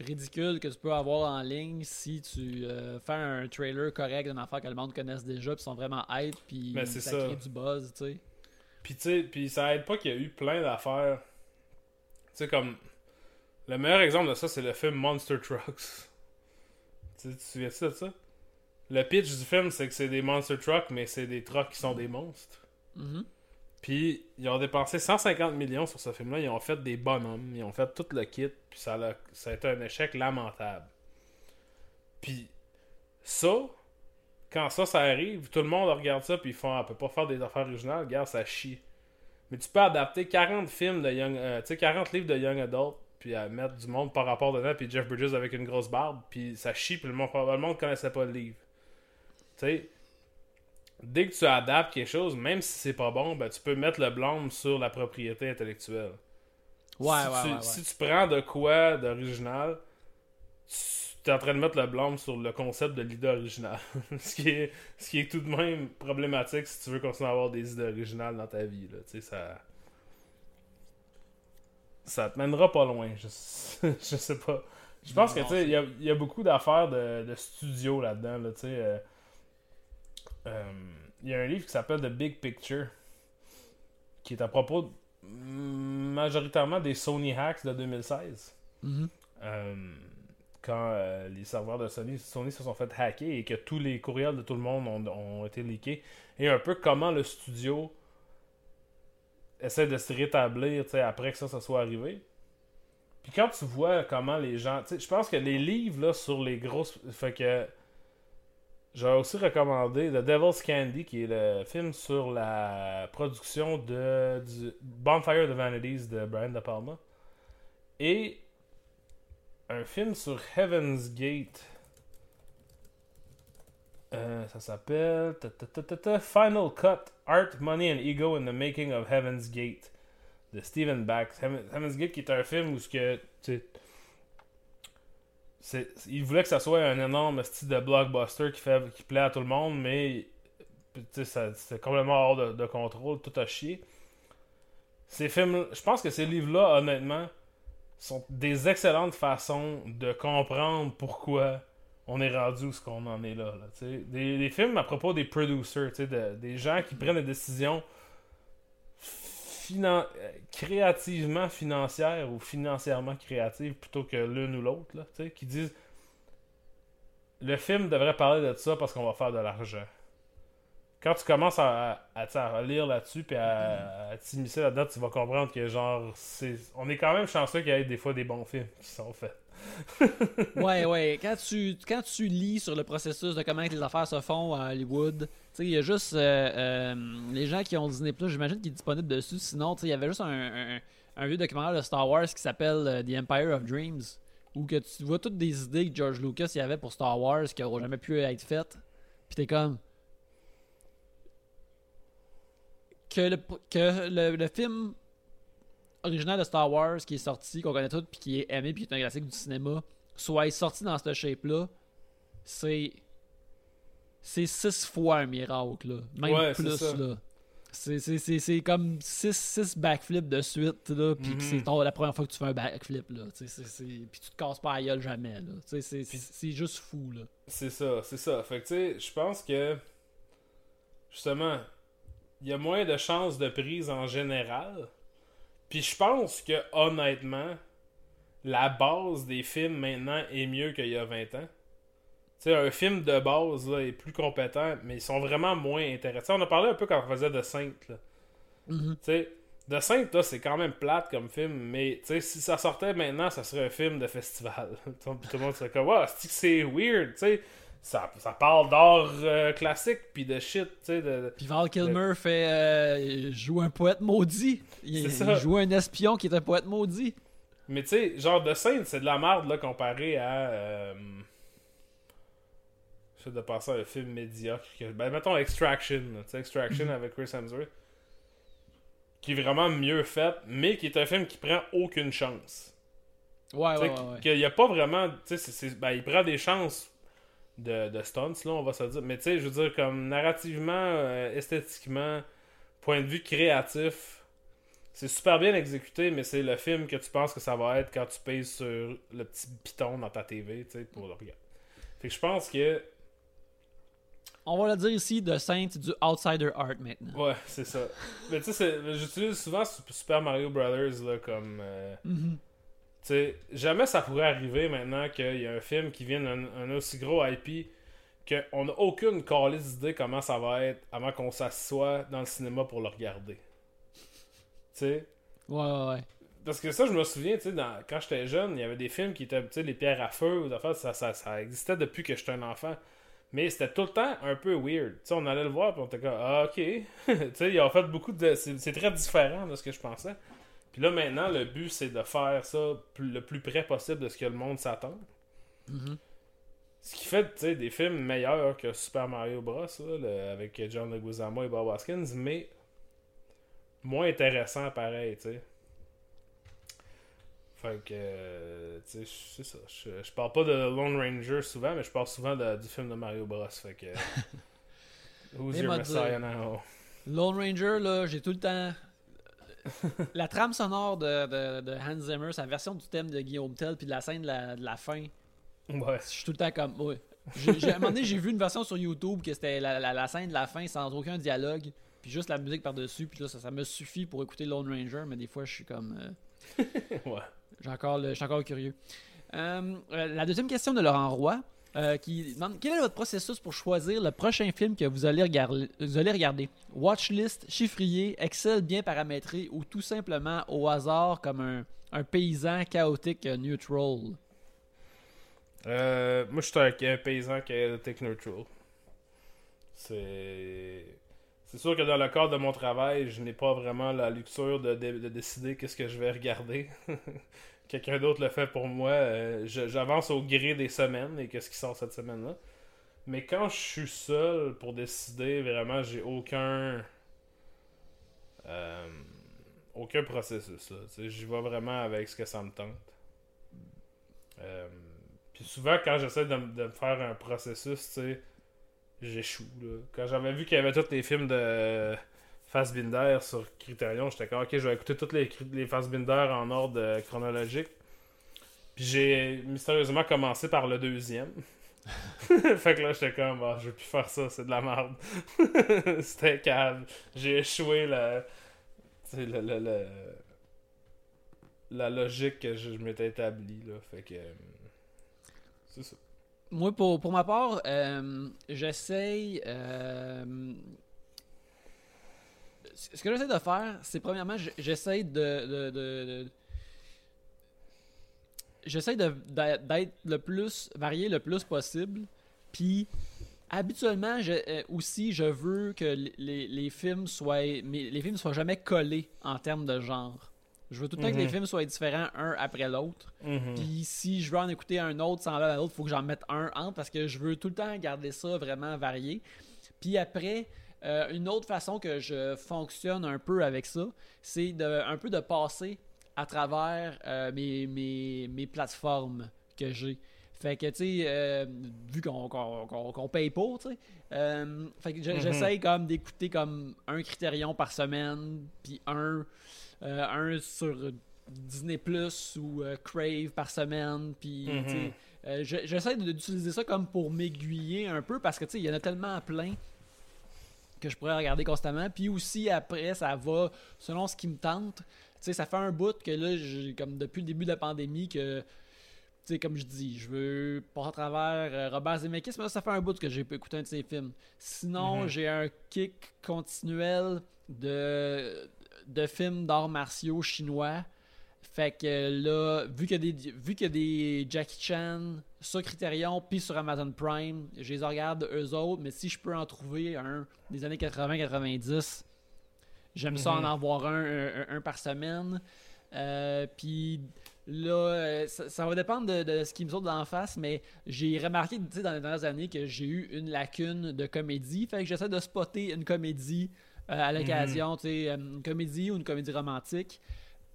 Speaker 1: ridicule que tu peux avoir en ligne si tu euh, fais un trailer correct d'une affaire que le monde connaisse déjà puis sont vraiment hype puis
Speaker 2: Ben,
Speaker 1: ça. crée du buzz tu sais.
Speaker 2: Puis tu sais, puis ça aide pas qu'il y a eu plein d'affaires. Tu sais, comme. Le meilleur exemple de ça, c'est le film Monster Trucks. Tu, tu te souviens-tu de ça? Le pitch du film, c'est que c'est des Monster Trucks, mais c'est des trucks qui sont des monstres.
Speaker 1: Mhm.
Speaker 2: Puis, ils ont dépensé 150 millions sur ce film-là. Ils ont fait des bonhommes. Ils ont fait tout le kit. Puis, ça a, ça a été un échec lamentable. Puis, ça, quand ça, ça arrive, tout le monde regarde ça. Puis, ils font, on peut pas faire des affaires originales. Regarde, ça chie. Mais tu peux adapter 40 films de Young. euh, tu sais, 40 livres de Young Adult. Puis, à mettre du monde par rapport dedans. Puis, Jeff Bridges avec une grosse barbe. Puis, ça chie. Puis, le monde, le monde connaissait pas le livre. Tu sais dès que tu adaptes quelque chose, même si c'est pas bon, ben, tu peux mettre le blâme sur la propriété intellectuelle.
Speaker 1: Ouais,
Speaker 2: si,
Speaker 1: ouais,
Speaker 2: tu,
Speaker 1: ouais, ouais.
Speaker 2: si tu prends de quoi d'original, tu es en train de mettre le blâme sur le concept de l'idée originale. <laughs> ce, qui est, ce qui est tout de même problématique si tu veux continuer à avoir des idées originales dans ta vie. Là. Tu sais, ça. Ça te mènera pas loin. Je, <laughs> je sais pas. Je pense que
Speaker 1: Non,
Speaker 2: tu sais, il y a, il y a beaucoup d'affaires de, de studio là-dedans. Là, tu sais, euh, euh, il y a un livre qui s'appelle The Big Picture qui est à propos de- mm, majoritairement des Sony Hacks de 2016.
Speaker 1: Mhm.
Speaker 2: Euh, quand euh, les serveurs de Sony, se sont fait hacker et que tous les courriels de tout le monde ont, été leakés. Et un peu comment le studio essaie de se rétablir après que ça, ça soit arrivé. Puis quand tu vois comment les gens. Je pense que les livres là, sur les grosses. Fait que. J'aurais aussi recommandé The Devil's Candy, qui est le film sur la production de Bonfire of the Vanities de Brian De Palma. Et un film sur Heaven's Gate. Euh, ça s'appelle Final Cut Art, Money and Ego in the Making of Heaven's Gate de Stephen Bax. Heaven- Heaven's Gate qui est un film où ce que il voulait que ça soit un énorme style de blockbuster qui fait qui plaît à tout le monde, mais c'est complètement hors de, de contrôle, tout a chié. Ces films, je pense que ces livres-là, honnêtement, sont des excellentes façons de comprendre pourquoi on est rendu où ce qu'on en est là. là, des, des films à propos des producers, des gens qui prennent des décisions créativement financières ou financièrement créatives plutôt que l'une ou l'autre, qui disent le film devrait parler de ça parce qu'on va faire de l'argent. Quand tu commences à, à, lire là-dessus puis à, t'immiscer là-dedans, tu vas comprendre que genre c'est on est quand même chanceux qu'il y ait des fois des bons films qui sont faits. <laughs>
Speaker 1: ouais, ouais. Quand tu, quand tu lis sur le processus de comment les affaires se font à Hollywood, il y a juste euh, euh, les gens qui ont Disney Plus, j'imagine qu'il est disponible dessus. Sinon, il y avait juste un, un, un vieux documentaire de Star Wars qui s'appelle euh, The Empire of Dreams, où que tu vois toutes des idées que George Lucas y avait pour Star Wars qui n'auront jamais pu être faites. Puis t'es comme. Que le, que le, le film original de Star Wars qui est sorti, qu'on connaît tous, puis qui est aimé, puis qui est un classique du cinéma, soit sorti dans cette shape-là, c'est. C'est six fois un miracle, là. Même
Speaker 2: Ouais,
Speaker 1: plus, là. C'est- C'est c'est- c'est comme 6 six backflips de suite, là, puis que
Speaker 2: Mhm.
Speaker 1: c'est ton- la première fois que tu fais un backflip, là. Puis tu te casses pas la gueule jamais, là. C'est juste fou, là.
Speaker 2: C'est ça, c'est ça. Fait que tu sais, je pense que justement, il y a moins de chances de prise en général. Puis je pense que honnêtement, la base des films maintenant est mieux qu'il y a 20 ans. Tu sais, un film de base là, est plus compétent, mais ils sont vraiment moins intéressants. On a parlé un peu quand on faisait de Saint. Là. Tu sais, The Saint, là, c'est quand même plate comme film, mais tu sais, si ça sortait maintenant, ça serait un film de festival. <laughs> tout le monde serait comme, wow, c'est c'est weird, tu sais? Ça, ça parle d'art euh, classique, puis de shit, tu sais. De...
Speaker 1: Puis Val Kilmer fait euh, joue un poète maudit. Il, joue un espion qui est un poète maudit.
Speaker 2: Mais tu sais, genre The Saint, c'est de la merde, là, comparé à. Euh... J'essaie de passer à un film médiocre. que- Ben, mettons Extraction, tu sais, Extraction avec Chris Hemsworth. Qui est vraiment mieux fait, mais qui est un film qui prend aucune chance.
Speaker 1: Ouais, ouais, ouais. ouais.
Speaker 2: qu'il n'y a pas vraiment. Tu sais, ben, il prend des chances de, de stunts, là, on va se dire. Mais tu sais, je veux dire, comme narrativement, euh, esthétiquement, point de vue créatif, c'est super bien exécuté, mais c'est le film que tu penses que ça va être quand tu payes sur le petit piton dans ta TV, tu sais, pour le regarder. Fait que je pense que.
Speaker 1: On va le dire ici, de Saint, du outsider art maintenant.
Speaker 2: Ouais, c'est ça. mais tu sais, j'utilise souvent Super Mario Brothers, là, comme. euh,
Speaker 1: Mhm.
Speaker 2: tu jamais ça pourrait arriver maintenant qu'il y a un film qui vient d'un un aussi gros IP qu'on n'a aucune calice d'idée comment ça va être avant qu'on s'assoie dans le cinéma pour le regarder. Tu sais?
Speaker 1: Ouais, ouais, ouais.
Speaker 2: Parce que ça, je me souviens, tu sais, quand j'étais jeune, il y avait des films qui étaient, tu sais, les pierres à feu, ou affaires, ça, ça, ça existait depuis que j'étais un enfant. Mais c'était tout le temps un peu weird. Tu sais, on allait le voir, puis on était comme, ah, ok. <laughs> tu sais, ils ont fait beaucoup de. C'est très différent de ce que je pensais. Puis là, maintenant, le but, c'est de faire ça le plus près possible de ce que le monde s'attend.
Speaker 1: Mhm.
Speaker 2: Ce qui fait, tu sais, des films meilleurs que Super Mario Bros. là, le- avec John Leguizamo et Bob Hoskins, mais moins intéressant pareil, tu sais. Fait que, euh, tu sais, c'est ça. Je, je parle pas de Lone Ranger souvent, mais je parle souvent de- du film de Mario Bros. Fait que. <laughs> Who's
Speaker 1: Mais
Speaker 2: your Messiah now?
Speaker 1: Lone Ranger, là, j'ai tout le temps. La trame sonore de, de, de Hans Zimmer, sa version du thème de Guillaume Tell, puis de la scène de la, de la fin,
Speaker 2: Ouais.
Speaker 1: je suis tout le temps comme. Ouais. À un moment donné, j'ai vu une version sur YouTube que c'était la, la, la scène de la fin sans aucun dialogue, puis juste la musique par-dessus, puis là, ça, ça me suffit pour écouter Lone Ranger, mais des fois, je suis comme. euh, <laughs>
Speaker 2: ouais.
Speaker 1: j'ai encore le- encore curieux. Euh, euh, la deuxième question de Laurent Roy. Euh, qui demande quel est votre processus pour choisir le prochain film que vous allez regarder, Watchlist, chiffrier, Excel bien paramétré ou tout simplement au hasard comme un, paysan chaotique neutral?
Speaker 2: Euh, moi, je suis un, paysan tech neutral. C'est. Sûr que dans le cadre de mon travail, je n'ai pas vraiment la luxure de décider qu'est-ce que je vais regarder. <laughs> Quelqu'un d'autre le fait pour moi. Euh, J'avance au gré des semaines et qu'est-ce qui sort cette semaine-là. Mais quand je suis seul pour décider, vraiment, j'ai aucun. euh, aucun processus. J'y vais vraiment avec ce que ça me tente. Euh, puis souvent, quand j'essaie de, de me faire un processus, j'échoue. Quand j'avais vu qu'il y avait tous les films de Fassbinder sur Criterion, j'étais comme, ok, je vais écouter tous les, les en ordre euh, chronologique. Puis j'ai mystérieusement commencé par le deuxième. <laughs> fait que là, j'étais comme, ah, je vais plus faire ça, c'est de la merde. <laughs> C'était calme. J'ai échoué le- le- le- la logique que je, m'étais établi. Là. Fait que. euh, C'est ça.
Speaker 1: Moi, pour, pour ma part, euh, j'essaye. Ce que j'essaie de faire, c'est premièrement, j'essaie de. de, de- de- j'essaie d'être le plus varié le plus possible. Puis, habituellement, je, euh, aussi, je veux que les, films soient. mais les films soient jamais collés en termes de genre. Je veux tout le temps que les
Speaker 2: Mhm.
Speaker 1: films soient différents un après l'autre.
Speaker 2: Mhm.
Speaker 1: Puis si je veux en écouter un autre semblable à l'autre, il faut que j'en mette un entre parce que je veux tout le temps garder ça vraiment varié. Puis après, euh, une autre façon que je fonctionne un peu avec ça, c'est de, un peu de passer à travers euh, mes, mes, mes plateformes que j'ai. Fait que, tu sais, euh, vu qu'on paye pour, tu sais, euh, fait que
Speaker 2: Mhm.
Speaker 1: j'essaye comme d'écouter comme un critérion par semaine, puis un, un sur Disney Plus ou euh, Crave par semaine, puis tu sais, euh, je- j'essaie d'utiliser ça comme pour m'aiguiller un peu parce que tu sais, il y en a tellement plein que je pourrais regarder constamment. Puis aussi après, ça va selon ce qui me tente. Tu sais, ça fait un bout que là, j'ai comme depuis le début de la pandémie que tu sais, comme je dis, je veux passer à travers euh, Robert Zemeckis, mais là, ça fait un bout que j'ai pas écouté un de ses films. Sinon,
Speaker 2: Mhm.
Speaker 1: j'ai un kick continuel de, de films d'arts martiaux chinois. Fait que là, vu qu'il y a des, vu qu'il y a des Jackie Chan sur Criterion puis sur Amazon Prime, je les regarde eux autres, mais si je peux en trouver un des années 80-90, j'aime ça en
Speaker 2: Mhm.
Speaker 1: avoir un, un, un par semaine. Euh, puis là, euh, ça, ça va dépendre de, de ce qui me saute d'en face, mais j'ai remarqué tu sais, dans les dernières années que j'ai eu une lacune de comédie. Fait que j'essaie de spotter une comédie euh, à l'occasion, tu sais, euh, une comédie ou une comédie romantique.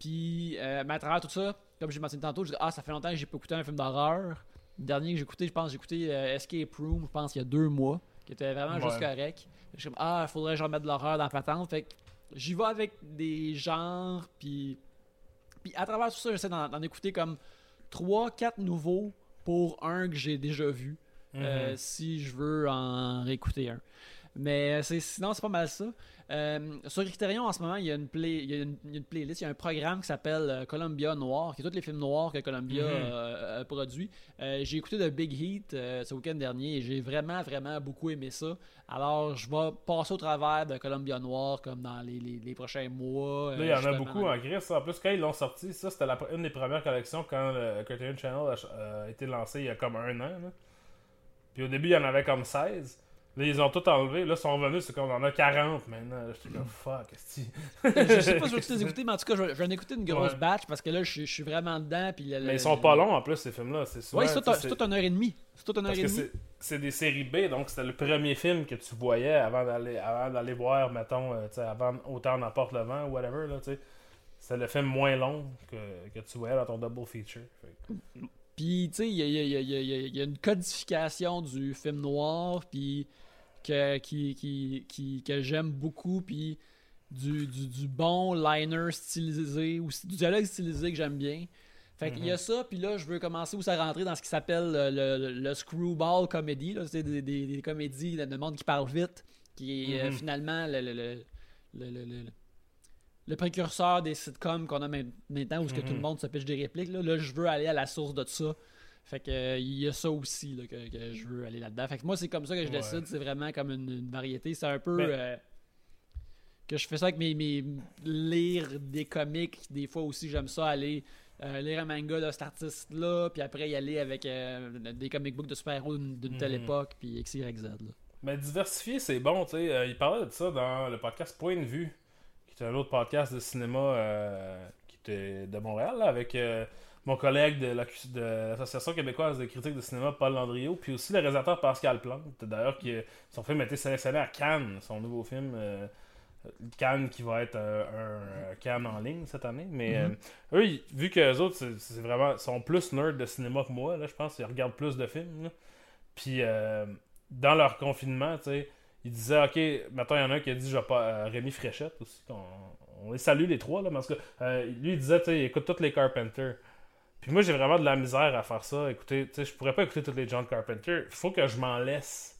Speaker 1: Puis, euh, mais à travers tout ça, comme j'ai mentionné tantôt, je dis Ah, ça fait longtemps que j'ai pas écouté un film d'horreur. Le dernier que j'ai écouté, je pense, j'ai écouté euh, Escape Room, je pense, il y a deux mois, qui était vraiment juste correct. Je suis comme Ah, il faudrait que je remette de l'horreur dans la patente. Fait que j'y vais avec des genres, puis. Puis à travers tout ça, j'essaie d'en d'en écouter comme 3-4 nouveaux pour un que j'ai déjà vu.
Speaker 2: Mhm.
Speaker 1: Euh, si je veux en réécouter un. Mais c'est, sinon, c'est pas mal ça. Euh, sur Criterion, en ce moment, il y, a une play, il, y a une, il y a une playlist, il y a un programme qui s'appelle euh, Columbia Noir, qui est tous les films noirs que Columbia
Speaker 2: Mhm.
Speaker 1: euh, a produit. Euh, j'ai écouté The Big Heat ce week-end dernier et j'ai vraiment, vraiment beaucoup aimé ça. Alors, je vais passer au travers de Columbia Noir comme dans les, les- les prochains mois.
Speaker 2: Là, il y en a beaucoup en Grèce. En plus, quand ils l'ont sorti, ça, c'était une des premières collections quand le Criterion Channel a, a été lancé il y a comme un an. là. Puis au début, il y en avait comme 16. Là, ils ont tout enlevé. Là, ils sont revenus, c'est comme on en a 40 maintenant. J'étais comme fuck,
Speaker 1: je sais pas si je vais <laughs> les écouter, mais en tout cas, je vais, en écouter une grosse
Speaker 2: Ouais.
Speaker 1: batch parce que là, je, suis- vraiment dedans. Puis le-
Speaker 2: Mais ils sont pas longs en plus, ces films-là. C'est souvent,
Speaker 1: Oui, c'est tout, c'est une heure et demie. C'est tout une heure
Speaker 2: Parce
Speaker 1: et demie.
Speaker 2: c'est- c'est des séries B, donc c'était le premier film que tu voyais avant d'aller avant d'aller voir, mettons, euh, avant Autant n'emporte le vent ou whatever, là. C'était le film moins long que, que tu voyais dans ton double feature.
Speaker 1: Puis, tu sais, il y a, y a- y a- y a une codification du film noir, puis que, qui, qui, qui- que j'aime beaucoup, puis du, du, du bon liner stylisé, ou du dialogue stylisé que j'aime bien. Fait qu'il y
Speaker 2: Mhm.
Speaker 1: a ça, puis là, je veux commencer aussi à rentrer dans ce qui s'appelle le, le- le screwball comedy, c'est des, des, des comédies de monde qui parle vite, qui est euh,
Speaker 2: Mhm.
Speaker 1: finalement le, le, le, le- le- le- le précurseur des sitcoms qu'on a main- maintenant où que tout le
Speaker 2: Mhm.
Speaker 1: monde se pitche des répliques. Là, Là, je veux aller à la source de ça. Fait que euh, il y a ça aussi là, que, que je veux aller là-dedans. Fait que moi, c'est comme ça que je
Speaker 2: Ouais.
Speaker 1: décide. C'est vraiment comme une, une variété. C'est un peu
Speaker 2: Mais-
Speaker 1: euh, que je fais ça avec mes, mes lire des comics. Des fois aussi, j'aime ça aller euh, lire un manga de cet artiste-là, puis après y aller avec euh, des comic books de super-héros d'une telle
Speaker 2: Mhm.
Speaker 1: époque, puis XYZ. Là.
Speaker 2: Mais diversifier, c'est bon, tu sais. Euh, il parlait de ça dans le podcast Point de vue, qui est un autre podcast de cinéma qui était de Montréal, là, avec euh, mon collègue de la- de l'Association québécoise de critiques de cinéma, Paul Landriot, puis aussi le réalisateur Pascal Plante, d'ailleurs, qui son film a été sélectionné à Cannes, son nouveau film. euh, Cannes qui va être euh, un, un Cannes en ligne cette année. Mais
Speaker 1: Mhm.
Speaker 2: euh, eux, ils- vu que les autres, c'est vraiment, sont plus nerds de cinéma que moi, là, je pense qu'ils regardent plus de films. là. Puis euh, dans leur confinement, tu sais, ils disaient, OK, maintenant il y en a un qui a dit, je vais pas. euh, Rémi Fréchette aussi, qu'on- on, les salue les trois, là, parce que euh, lui, il disait, tu sais, écoute tous les Carpenter. Puis moi, j'ai vraiment de la misère à faire ça. Écoutez, tu sais, je pourrais pas écouter tous les John Carpenter. Il faut que je m'en laisse.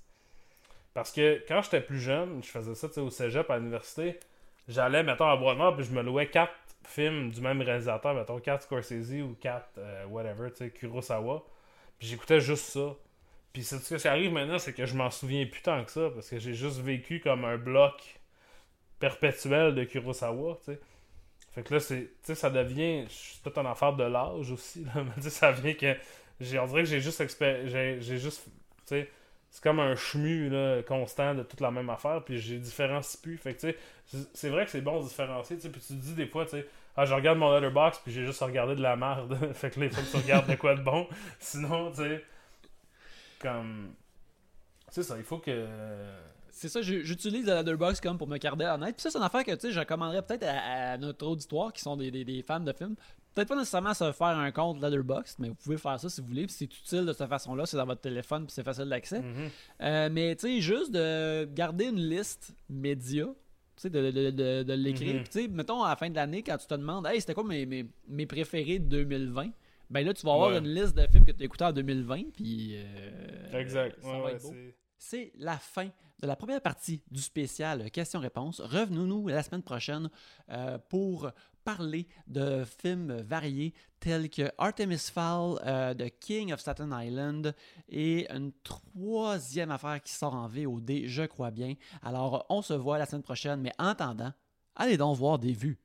Speaker 2: Parce que quand j'étais plus jeune, je faisais ça au cégep à l'université. J'allais, mettons, à Bois-Noir, puis je me louais quatre films du même réalisateur, mettons, quatre Scorsese ou quatre, euh, whatever, tu sais, Kurosawa. Puis j'écoutais juste ça. Puis c'est ce qui arrive maintenant, c'est que je m'en souviens plus tant que ça, parce que j'ai juste vécu comme un bloc perpétuel de Kurosawa, tu sais. Fait que là, c'est, ça devient, c'est tout un affaire de l'âge aussi, là. <laughs> Ça vient que, j'ai, on dirait que j'ai juste, expé- j'ai, c'est comme un chemu constant de toute la même affaire, puis j'ai différencie plus. Fait que, c'est- vrai que c'est bon de différencier, puis tu te dis des fois, tu sais, ah, je regarde mon letterbox, puis j'ai juste regardé de la merde. <laughs> fait que là, il faut que tu regardes de quoi de bon. Sinon, tu sais, comme, c'est ça, il faut que...
Speaker 1: C'est ça, j'utilise la Letterboxd comme pour me garder honnête. Puis ça, c'est une affaire que tu sais, je recommanderais peut-être à, à notre auditoire qui sont des, des- des fans de films. Peut-être pas nécessairement se faire un compte Letterboxd, mais vous pouvez faire ça si vous voulez. Puis c'est utile de cette façon-là, c'est dans votre téléphone, puis c'est facile d'accès.
Speaker 2: Mhm.
Speaker 1: Euh, mais tu sais, juste de garder une liste média, tu sais, de, de, de, de l'écrire. Puis tu sais, mettons à la fin de l'année, quand tu te demandes, hey, c'était quoi mes, mes, mes préférés de 2020, ben là, tu vas avoir
Speaker 2: Ouais.
Speaker 1: une liste de films que tu as écoutés en 2020, puis. euh,
Speaker 2: Exact. Ouais, ouais,
Speaker 1: C'est la fin de la première partie du spécial questions-réponses. Revenons-nous la semaine prochaine euh, pour parler de films variés tels que Artemis Fowl, euh, The King of Staten Island et une troisième affaire qui sort en VOD, je crois bien. Alors, on se voit la semaine prochaine, mais en attendant, allez donc voir des vues.